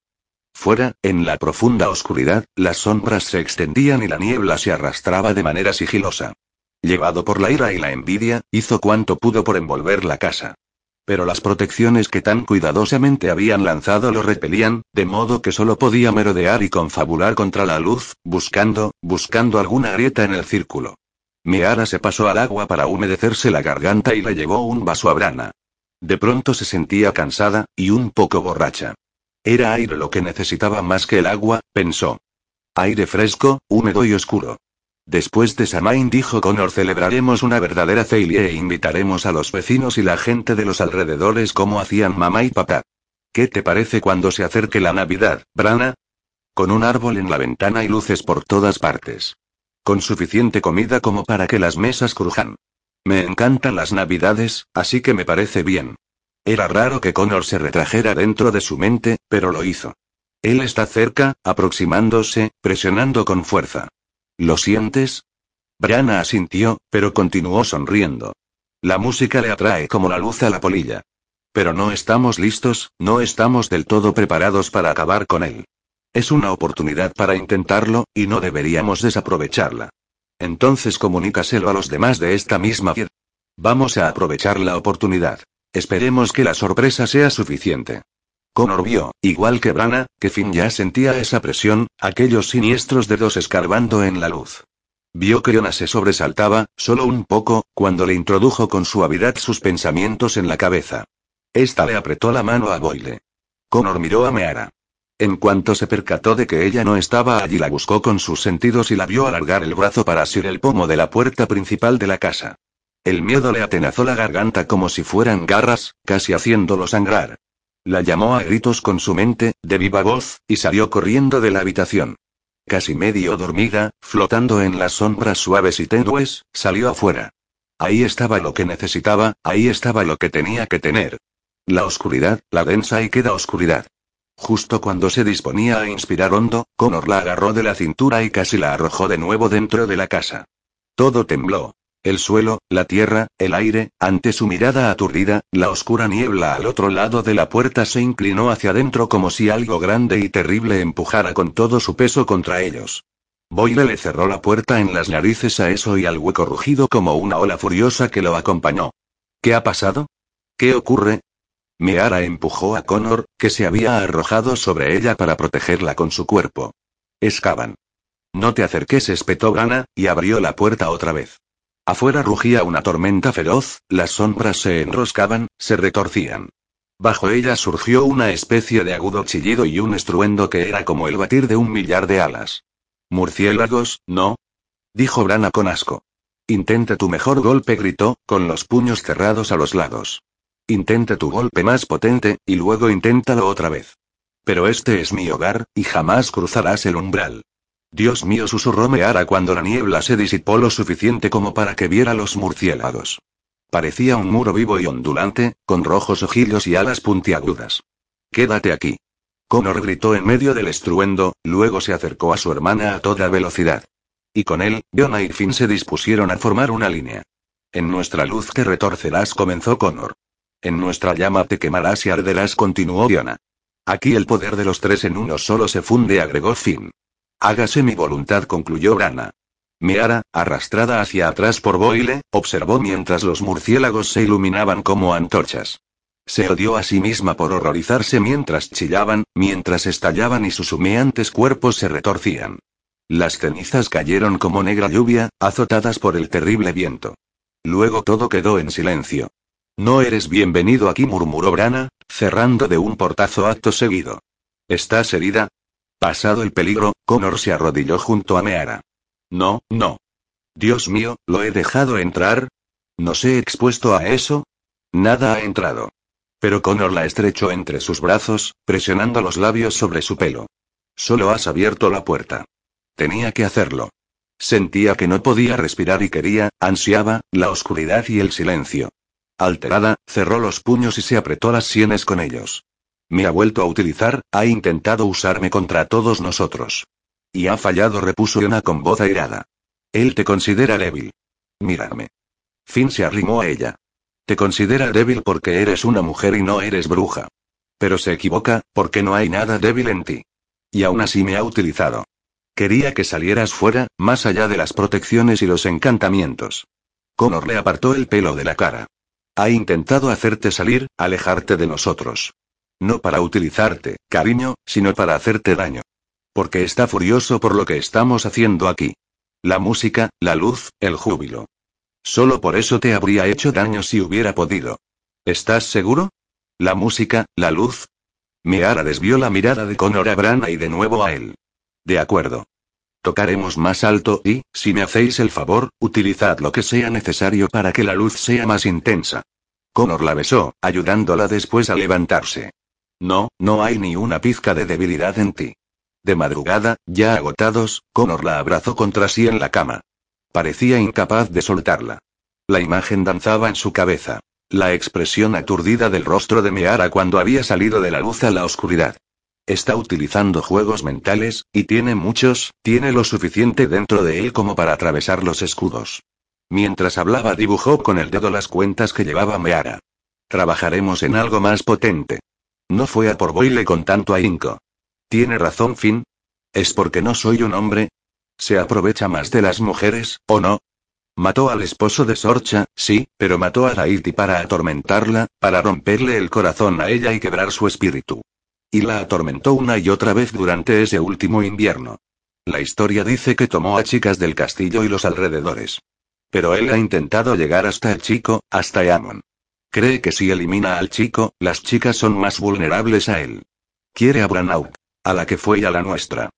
Fuera, en la profunda oscuridad, las sombras se extendían y la niebla se arrastraba de manera sigilosa. Llevado por la ira y la envidia, hizo cuanto pudo por envolver la casa. Pero las protecciones que tan cuidadosamente habían lanzado lo repelían, de modo que solo podía merodear y confabular contra la luz, buscando, buscando alguna grieta en el círculo. Meara se pasó al agua para humedecerse la garganta y le llevó un vaso a Brana. De pronto se sentía cansada, y un poco borracha. Era aire lo que necesitaba más que el agua, pensó. Aire fresco, húmedo y oscuro. Después de Samain dijo Connor celebraremos una verdadera ceilie e invitaremos a los vecinos y la gente de los alrededores como hacían mamá y papá. ¿Qué te parece cuando se acerque la Navidad, Brana? Con un árbol en la ventana y luces por todas partes. Con suficiente comida como para que las mesas crujan. Me encantan las Navidades, así que me parece bien. Era raro que Connor se retrajera dentro de su mente, pero lo hizo. Él está cerca, aproximándose, presionando con fuerza. ¿Lo sientes? Brianna asintió, pero continuó sonriendo. La música le atrae como la luz a la polilla. Pero no estamos listos, no estamos del todo preparados para acabar con él. Es una oportunidad para intentarlo, y no deberíamos desaprovecharla. Entonces comunícaselo a los demás de esta misma Vamos a aprovechar la oportunidad. Esperemos que la sorpresa sea suficiente. Connor vio, igual que Brana, que Finn ya sentía esa presión, aquellos siniestros dedos escarbando en la luz. Vio que Yona se sobresaltaba, solo un poco, cuando le introdujo con suavidad sus pensamientos en la cabeza. Esta le apretó la mano a Boyle. Connor miró a Meara. En cuanto se percató de que ella no estaba allí, la buscó con sus sentidos y la vio alargar el brazo para asir el pomo de la puerta principal de la casa. El miedo le atenazó la garganta como si fueran garras, casi haciéndolo sangrar. La llamó a gritos con su mente, de viva voz, y salió corriendo de la habitación. Casi medio dormida, flotando en las sombras suaves y tenues, salió afuera. Ahí estaba lo que necesitaba, ahí estaba lo que tenía que tener. La oscuridad, la densa y queda oscuridad. Justo cuando se disponía a inspirar hondo, Connor la agarró de la cintura y casi la arrojó de nuevo dentro de la casa. Todo tembló. El suelo, la tierra, el aire, ante su mirada aturdida, la oscura niebla al otro lado de la puerta se inclinó hacia adentro como si algo grande y terrible empujara con todo su peso contra ellos. Boyle le cerró la puerta en las narices a eso y al hueco rugido como una ola furiosa que lo acompañó. ¿Qué ha pasado? ¿Qué ocurre? Meara empujó a Connor, que se había arrojado sobre ella para protegerla con su cuerpo. Escaban. No te acerques, espetó Brana, y abrió la puerta otra vez. Afuera rugía una tormenta feroz, las sombras se enroscaban, se retorcían. Bajo ella surgió una especie de agudo chillido y un estruendo que era como el batir de un millar de alas. Murciélagos, ¿no? dijo Brana con asco. Intente tu mejor golpe, gritó, con los puños cerrados a los lados. Intente tu golpe más potente, y luego inténtalo otra vez. Pero este es mi hogar, y jamás cruzarás el umbral. Dios mío, susurró Meara cuando la niebla se disipó lo suficiente como para que viera los murciélagos. Parecía un muro vivo y ondulante, con rojos ojillos y alas puntiagudas. Quédate aquí. Connor gritó en medio del estruendo, luego se acercó a su hermana a toda velocidad. Y con él, Jonah y Finn se dispusieron a formar una línea. En nuestra luz te retorcerás, comenzó Connor. En nuestra llama te quemarás y arderás, continuó Diona. Aquí el poder de los tres en uno solo se funde, agregó Finn. Hágase mi voluntad, concluyó Brana. Miara, arrastrada hacia atrás por Boyle, observó mientras los murciélagos se iluminaban como antorchas. Se odió a sí misma por horrorizarse mientras chillaban, mientras estallaban y sus humeantes cuerpos se retorcían. Las cenizas cayeron como negra lluvia, azotadas por el terrible viento. Luego todo quedó en silencio. No eres bienvenido aquí, murmuró Brana, cerrando de un portazo acto seguido. ¿Estás herida? Pasado el peligro, Connor se arrodilló junto a Meara. No, no. Dios mío, ¿lo he dejado entrar? ¿Nos he expuesto a eso? Nada ha entrado. Pero Connor la estrechó entre sus brazos, presionando los labios sobre su pelo. Solo has abierto la puerta. Tenía que hacerlo. Sentía que no podía respirar y quería, ansiaba, la oscuridad y el silencio. Alterada, cerró los puños y se apretó las sienes con ellos. Me ha vuelto a utilizar, ha intentado usarme contra todos nosotros. Y ha fallado, repuso Yona con voz airada. Él te considera débil. Mírame. Finn se arrimó a ella. Te considera débil porque eres una mujer y no eres bruja. Pero se equivoca, porque no hay nada débil en ti. Y aún así me ha utilizado. Quería que salieras fuera, más allá de las protecciones y los encantamientos. Connor le apartó el pelo de la cara. Ha intentado hacerte salir, alejarte de nosotros. No para utilizarte, cariño, sino para hacerte daño. Porque está furioso por lo que estamos haciendo aquí. La música, la luz, el júbilo. Solo por eso te habría hecho daño si hubiera podido. ¿Estás seguro? La música, la luz. Meara desvió la mirada de Connor a Brana y de nuevo a él. De acuerdo. Tocaremos más alto y, si me hacéis el favor, utilizad lo que sea necesario para que la luz sea más intensa. Connor la besó, ayudándola después a levantarse. No, no hay ni una pizca de debilidad en ti. De madrugada, ya agotados, Connor la abrazó contra sí en la cama. Parecía incapaz de soltarla. La imagen danzaba en su cabeza. La expresión aturdida del rostro de Meara cuando había salido de la luz a la oscuridad. Está utilizando juegos mentales, y tiene muchos, tiene lo suficiente dentro de él como para atravesar los escudos. Mientras hablaba dibujó con el dedo las cuentas que llevaba Meara. Trabajaremos en algo más potente. No fue a por Boyle con tanto ahínco. Tiene razón Finn. ¿Es porque no soy un hombre? ¿Se aprovecha más de las mujeres, o no? Mató al esposo de Sorcha, sí, pero mató a Raiti para atormentarla, para romperle el corazón a ella y quebrar su espíritu. Y la atormentó una y otra vez durante ese último invierno. La historia dice que tomó a chicas del castillo y los alrededores. Pero él ha intentado llegar hasta el chico, hasta Eamon. Cree que si elimina al chico, las chicas son más vulnerables a él. Quiere a Branaut. A la que fue y a la nuestra.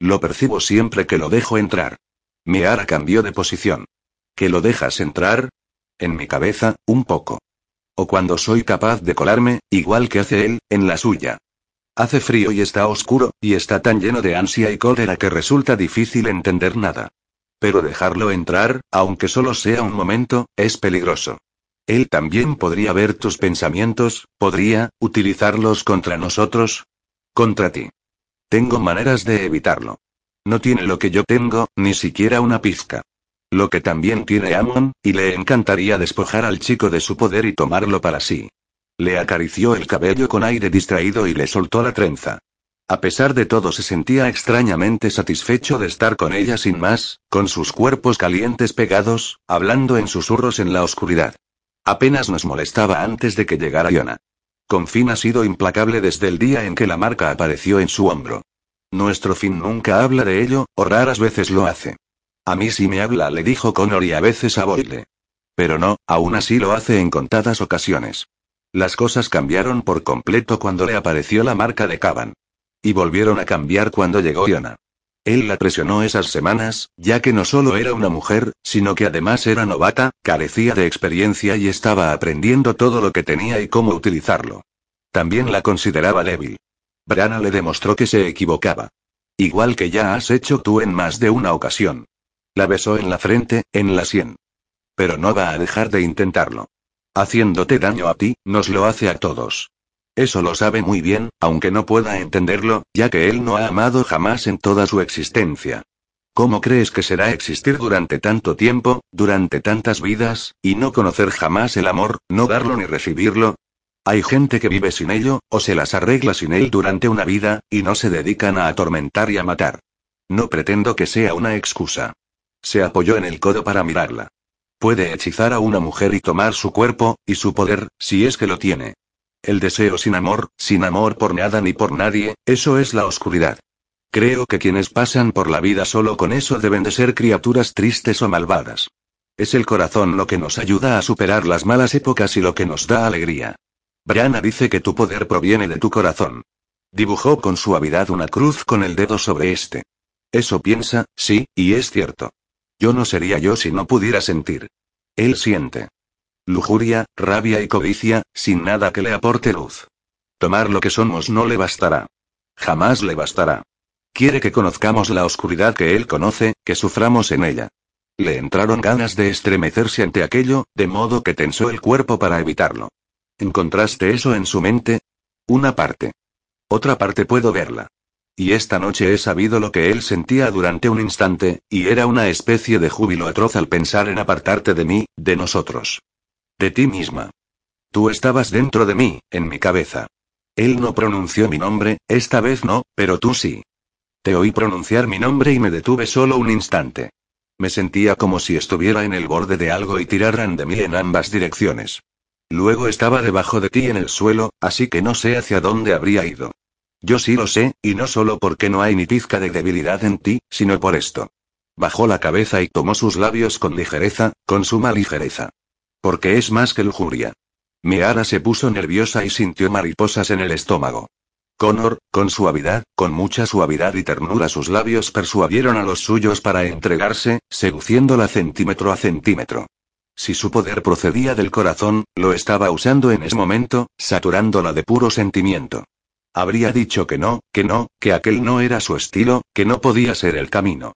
Lo percibo siempre que lo dejo entrar. Meara cambió de posición. ¿Que lo dejas entrar? En mi cabeza, un poco. O cuando soy capaz de colarme, igual que hace él, en la suya. Hace frío y está oscuro, y está tan lleno de ansia y cólera que resulta difícil entender nada. Pero dejarlo entrar, aunque solo sea un momento, es peligroso. Él también podría ver tus pensamientos, podría, utilizarlos contra nosotros. Contra ti. Tengo maneras de evitarlo. No tiene lo que yo tengo, ni siquiera una pizca. Lo que también tiene Amon, y le encantaría despojar al chico de su poder y tomarlo para sí. Le acarició el cabello con aire distraído y le soltó la trenza. A pesar de todo se sentía extrañamente satisfecho de estar con ella sin más, con sus cuerpos calientes pegados, hablando en susurros en la oscuridad. Apenas nos molestaba antes de que llegara Iona. Con fin ha sido implacable desde el día en que la marca apareció en su hombro. Nuestro fin nunca habla de ello, o raras veces lo hace. A mí sí me habla, le dijo Connor y a veces a Boyle. Pero no, aún así lo hace en contadas ocasiones. Las cosas cambiaron por completo cuando le apareció la marca de Cavan. Y volvieron a cambiar cuando llegó Iona. Él la presionó esas semanas, ya que no solo era una mujer, sino que además era novata, carecía de experiencia y estaba aprendiendo todo lo que tenía y cómo utilizarlo. También la consideraba débil. Brana le demostró que se equivocaba. Igual que ya has hecho tú en más de una ocasión. La besó en la frente, en la sien. Pero no va a dejar de intentarlo. Haciéndote daño a ti, nos lo hace a todos. Eso lo sabe muy bien, aunque no pueda entenderlo, ya que él no ha amado jamás en toda su existencia. ¿Cómo crees que será existir durante tanto tiempo, durante tantas vidas, y no conocer jamás el amor, no darlo ni recibirlo? Hay gente que vive sin ello, o se las arregla sin él durante una vida, y no se dedican a atormentar y a matar. No pretendo que sea una excusa. Se apoyó en el codo para mirarla. Puede hechizar a una mujer y tomar su cuerpo, y su poder, si es que lo tiene. El deseo sin amor, sin amor por nada ni por nadie, eso es la oscuridad. Creo que quienes pasan por la vida solo con eso deben de ser criaturas tristes o malvadas. Es el corazón lo que nos ayuda a superar las malas épocas y lo que nos da alegría. Brianna dice que tu poder proviene de tu corazón. Dibujó con suavidad una cruz con el dedo sobre este. Eso piensa, sí, y es cierto. Yo no sería yo si no pudiera sentir. Él siente lujuria, rabia y codicia, sin nada que le aporte luz. Tomar lo que somos no le bastará. Jamás le bastará. Quiere que conozcamos la oscuridad que él conoce, que suframos en ella. Le entraron ganas de estremecerse ante aquello, de modo que tensó el cuerpo para evitarlo. ¿Encontraste eso en su mente? Una parte. Otra parte puedo verla. Y esta noche he sabido lo que él sentía durante un instante, y era una especie de júbilo atroz al pensar en apartarte de mí, de nosotros. De ti misma. Tú estabas dentro de mí, en mi cabeza. Él no pronunció mi nombre, esta vez no, pero tú sí. Te oí pronunciar mi nombre y me detuve solo un instante. Me sentía como si estuviera en el borde de algo y tiraran de mí en ambas direcciones. Luego estaba debajo de ti en el suelo, así que no sé hacia dónde habría ido. Yo sí lo sé, y no solo porque no hay ni pizca de debilidad en ti, sino por esto. Bajó la cabeza y tomó sus labios con ligereza, con suma ligereza. Porque es más que lujuria. Meara se puso nerviosa y sintió mariposas en el estómago. Connor, con suavidad, con mucha suavidad y ternura sus labios persuadieron a los suyos para entregarse, seduciéndola centímetro a centímetro. Si su poder procedía del corazón, lo estaba usando en ese momento, saturándola de puro sentimiento. Habría dicho que no, que no, que aquel no era su estilo, que no podía ser el camino.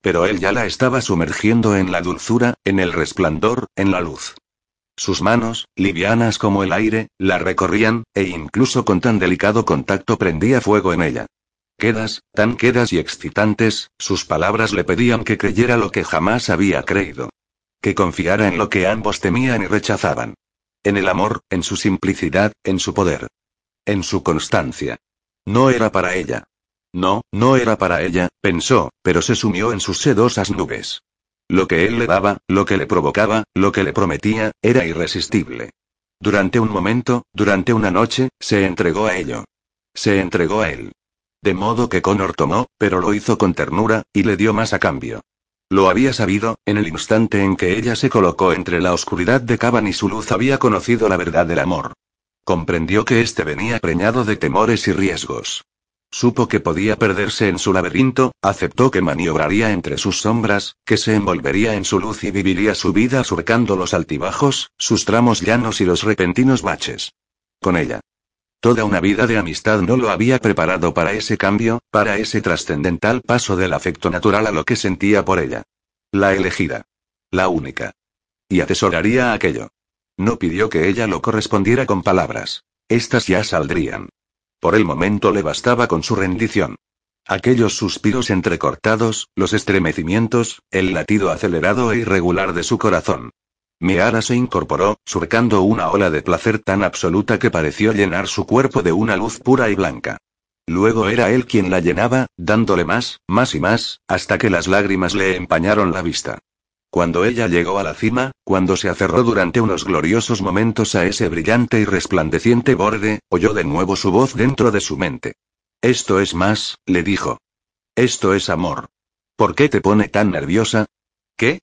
Pero él ya la estaba sumergiendo en la dulzura, en el resplandor, en la luz. Sus manos, livianas como el aire, la recorrían, e incluso con tan delicado contacto prendía fuego en ella. Quedas, tan quedas y excitantes, sus palabras le pedían que creyera lo que jamás había creído. Que confiara en lo que ambos temían y rechazaban. En el amor, en su simplicidad, en su poder. En su constancia. No era para ella. No, no era para ella, pensó, pero se sumió en sus sedosas nubes. Lo que él le daba, lo que le provocaba, lo que le prometía, era irresistible. Durante un momento, durante una noche, se entregó a ello. Se entregó a él. De modo que Connor tomó, pero lo hizo con ternura, y le dio más a cambio. Lo había sabido, en el instante en que ella se colocó entre la oscuridad de Caban y su luz había conocido la verdad del amor. Comprendió que éste venía preñado de temores y riesgos. Supo que podía perderse en su laberinto, aceptó que maniobraría entre sus sombras, que se envolvería en su luz y viviría su vida surcando los altibajos, sus tramos llanos y los repentinos baches. Con ella. Toda una vida de amistad no lo había preparado para ese cambio, para ese trascendental paso del afecto natural a lo que sentía por ella. La elegida. La única. Y atesoraría aquello. No pidió que ella lo correspondiera con palabras. Estas ya saldrían. Por el momento le bastaba con su rendición. Aquellos suspiros entrecortados, los estremecimientos, el latido acelerado e irregular de su corazón. Meara se incorporó, surcando una ola de placer tan absoluta que pareció llenar su cuerpo de una luz pura y blanca. Luego era él quien la llenaba, dándole más, más y más, hasta que las lágrimas le empañaron la vista. Cuando ella llegó a la cima, cuando se aferró durante unos gloriosos momentos a ese brillante y resplandeciente borde, oyó de nuevo su voz dentro de su mente. Esto es más, le dijo. Esto es amor. ¿Por qué te pone tan nerviosa? ¿Qué?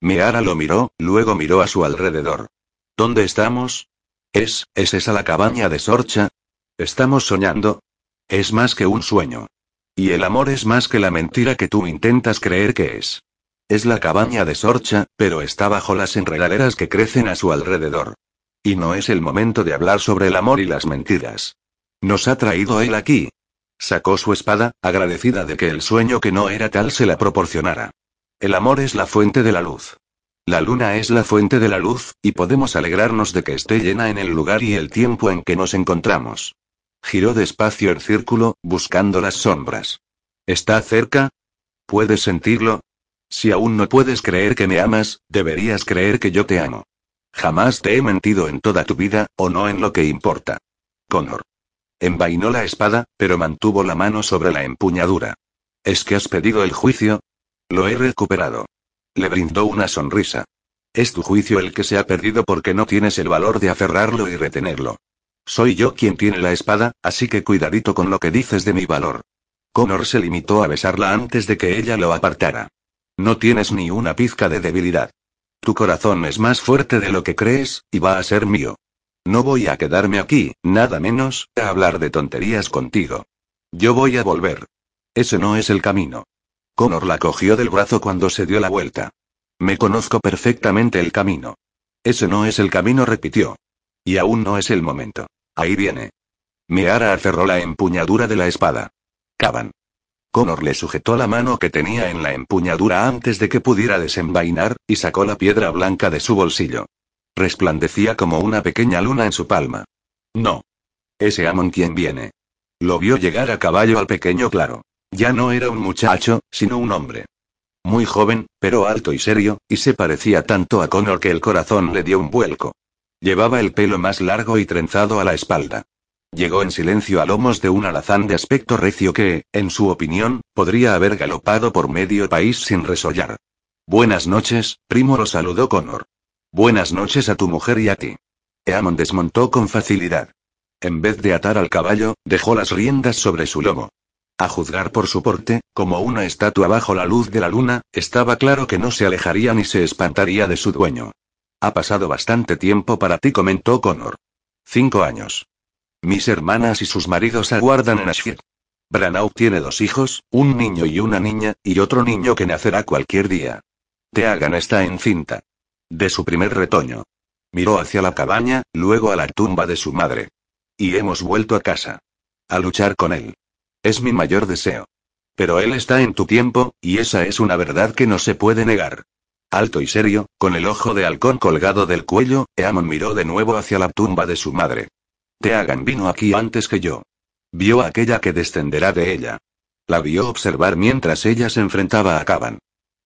Meara lo miró, luego miró a su alrededor. ¿Dónde estamos? ¿Es, es esa la cabaña de Sorcha? ¿Estamos soñando? Es más que un sueño. Y el amor es más que la mentira que tú intentas creer que es. Es la cabaña de Sorcha, pero está bajo las enredaderas que crecen a su alrededor. Y no es el momento de hablar sobre el amor y las mentiras. Nos ha traído él aquí. Sacó su espada, agradecida de que el sueño que no era tal se la proporcionara. El amor es la fuente de la luz. La luna es la fuente de la luz, y podemos alegrarnos de que esté llena en el lugar y el tiempo en que nos encontramos. Giró despacio el círculo, buscando las sombras. ¿Está cerca? ¿Puedes sentirlo? Si aún no puedes creer que me amas, deberías creer que yo te amo. Jamás te he mentido en toda tu vida, o no en lo que importa. Connor. Envainó la espada, pero mantuvo la mano sobre la empuñadura. ¿Es que has pedido el juicio? Lo he recuperado. Le brindó una sonrisa. Es tu juicio el que se ha perdido porque no tienes el valor de aferrarlo y retenerlo. Soy yo quien tiene la espada, así que cuidadito con lo que dices de mi valor. Connor se limitó a besarla antes de que ella lo apartara. No tienes ni una pizca de debilidad. Tu corazón es más fuerte de lo que crees, y va a ser mío. No voy a quedarme aquí, nada menos, a hablar de tonterías contigo. Yo voy a volver. Ese no es el camino. Connor la cogió del brazo cuando se dio la vuelta. Me conozco perfectamente el camino. Ese no es el camino, repitió. Y aún no es el momento. Ahí viene. Meara aferró la empuñadura de la espada. Caban. Connor le sujetó la mano que tenía en la empuñadura antes de que pudiera desenvainar, y sacó la piedra blanca de su bolsillo. Resplandecía como una pequeña luna en su palma. No. Ese Amon quien viene. Lo vio llegar a caballo al pequeño claro. Ya no era un muchacho, sino un hombre. Muy joven, pero alto y serio, y se parecía tanto a Connor que el corazón le dio un vuelco. Llevaba el pelo más largo y trenzado a la espalda. Llegó en silencio a lomos de un alazán de aspecto recio que, en su opinión, podría haber galopado por medio país sin resollar. Buenas noches, primo lo saludó Connor. Buenas noches a tu mujer y a ti. Eamon desmontó con facilidad. En vez de atar al caballo, dejó las riendas sobre su lomo. A juzgar por su porte, como una estatua bajo la luz de la luna, estaba claro que no se alejaría ni se espantaría de su dueño. Ha pasado bastante tiempo para ti, comentó Connor. Cinco años. Mis hermanas y sus maridos aguardan en Ashfield. Branagh tiene dos hijos, un niño y una niña, y otro niño que nacerá cualquier día. Teagan está encinta. De su primer retoño. Miró hacia la cabaña, luego a la tumba de su madre. Y hemos vuelto a casa. A luchar con él. Es mi mayor deseo. Pero él está en tu tiempo, y esa es una verdad que no se puede negar. Alto y serio, con el ojo de halcón colgado del cuello, Eamon miró de nuevo hacia la tumba de su madre. Teagan vino aquí antes que yo. Vio aquella que descenderá de ella. La vio observar mientras ella se enfrentaba a Caban.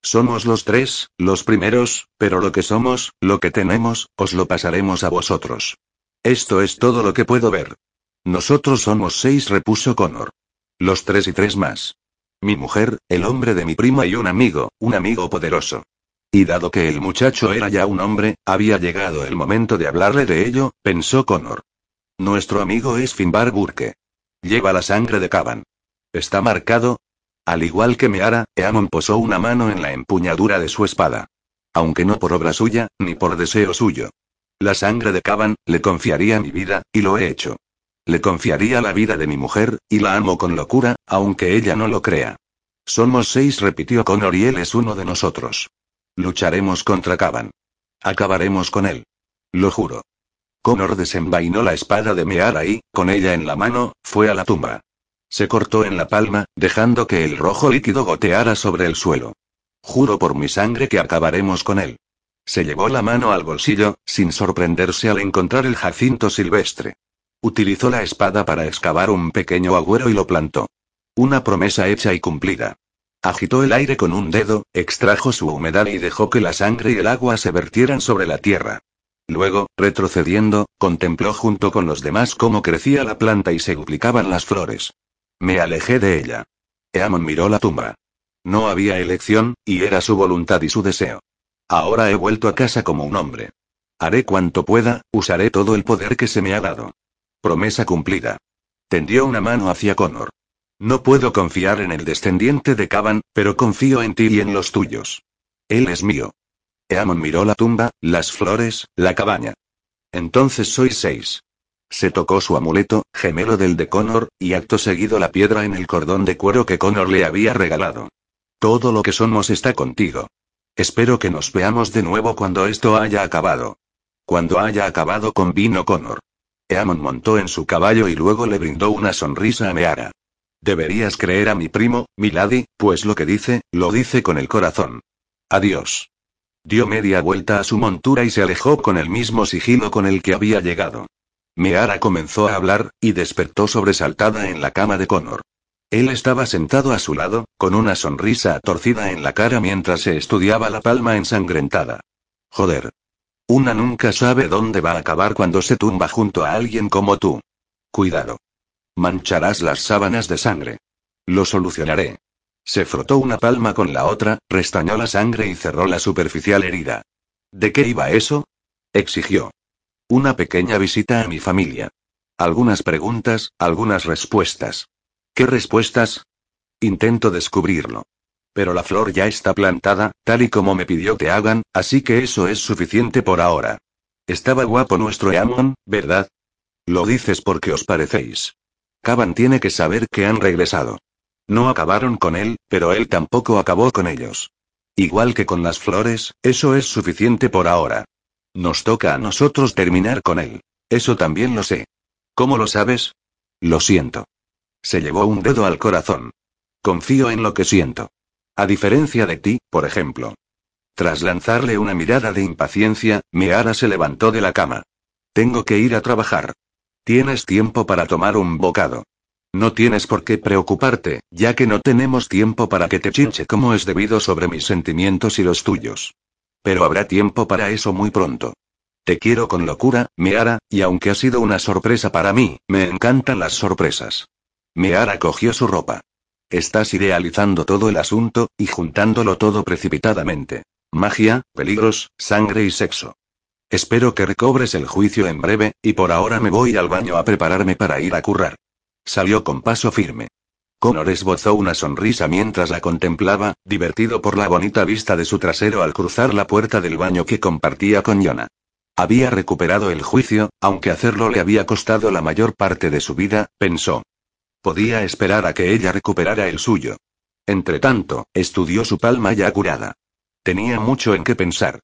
Somos los tres, los primeros, pero lo que somos, lo que tenemos, os lo pasaremos a vosotros. Esto es todo lo que puedo ver. Nosotros somos seis, repuso Connor. Los tres y tres más. Mi mujer, el hombre de mi prima y un amigo, un amigo poderoso. Y dado que el muchacho era ya un hombre, había llegado el momento de hablarle de ello, pensó Connor. Nuestro amigo es Finbar Burke. Lleva la sangre de Caban. ¿Está marcado? Al igual que Meara, Eamon posó una mano en la empuñadura de su espada. Aunque no por obra suya, ni por deseo suyo. La sangre de Caban, le confiaría mi vida, y lo he hecho. Le confiaría la vida de mi mujer, y la amo con locura, aunque ella no lo crea. Somos seis, repitió Connor y él es uno de nosotros. Lucharemos contra Caban. Acabaremos con él. Lo juro. Connor desenvainó la espada de Meara y, con ella en la mano, fue a la tumba. Se cortó en la palma, dejando que el rojo líquido goteara sobre el suelo. Juro por mi sangre que acabaremos con él. Se llevó la mano al bolsillo, sin sorprenderse al encontrar el jacinto silvestre. Utilizó la espada para excavar un pequeño agüero y lo plantó. Una promesa hecha y cumplida. Agitó el aire con un dedo, extrajo su humedad y dejó que la sangre y el agua se vertieran sobre la tierra. Luego, retrocediendo, contempló junto con los demás cómo crecía la planta y se duplicaban las flores. Me alejé de ella. Eamon miró la tumba. No había elección, y era su voluntad y su deseo. Ahora he vuelto a casa como un hombre. Haré cuanto pueda, usaré todo el poder que se me ha dado. Promesa cumplida. Tendió una mano hacia Connor. No puedo confiar en el descendiente de Caban, pero confío en ti y en los tuyos. Él es mío. Eamon miró la tumba, las flores, la cabaña. Entonces sois seis. Se tocó su amuleto, gemelo del de Connor, y acto seguido la piedra en el cordón de cuero que Connor le había regalado. Todo lo que somos está contigo. Espero que nos veamos de nuevo cuando esto haya acabado. Cuando haya acabado con vino Connor. Eamon montó en su caballo y luego le brindó una sonrisa a Meara. Deberías creer a mi primo, Milady, pues lo que dice, lo dice con el corazón. Adiós. Dio media vuelta a su montura y se alejó con el mismo sigilo con el que había llegado. Meara comenzó a hablar, y despertó sobresaltada en la cama de Connor. Él estaba sentado a su lado, con una sonrisa torcida en la cara mientras se estudiaba la palma ensangrentada. Joder. Una nunca sabe dónde va a acabar cuando se tumba junto a alguien como tú. Cuidado. Mancharás las sábanas de sangre. Lo solucionaré. Se frotó una palma con la otra, restañó la sangre y cerró la superficial herida. ¿De qué iba eso? exigió. Una pequeña visita a mi familia. Algunas preguntas, algunas respuestas. ¿Qué respuestas? Intento descubrirlo. Pero la flor ya está plantada, tal y como me pidió que hagan, así que eso es suficiente por ahora. Estaba guapo nuestro Eamon, ¿verdad? Lo dices porque os parecéis. Caban tiene que saber que han regresado. No acabaron con él, pero él tampoco acabó con ellos. Igual que con las flores, eso es suficiente por ahora. Nos toca a nosotros terminar con él. Eso también lo sé. ¿Cómo lo sabes? Lo siento. Se llevó un dedo al corazón. Confío en lo que siento. A diferencia de ti, por ejemplo. Tras lanzarle una mirada de impaciencia, Meara se levantó de la cama. Tengo que ir a trabajar. Tienes tiempo para tomar un bocado. No tienes por qué preocuparte, ya que no tenemos tiempo para que te chinche como es debido sobre mis sentimientos y los tuyos. Pero habrá tiempo para eso muy pronto. Te quiero con locura, Meara, y aunque ha sido una sorpresa para mí, me encantan las sorpresas. Meara cogió su ropa. Estás idealizando todo el asunto, y juntándolo todo precipitadamente. Magia, peligros, sangre y sexo. Espero que recobres el juicio en breve, y por ahora me voy al baño a prepararme para ir a currar. Salió con paso firme. Connor esbozó una sonrisa mientras la contemplaba, divertido por la bonita vista de su trasero al cruzar la puerta del baño que compartía con Yona. Había recuperado el juicio, aunque hacerlo le había costado la mayor parte de su vida, pensó. Podía esperar a que ella recuperara el suyo. Entretanto, estudió su palma ya curada. Tenía mucho en qué pensar.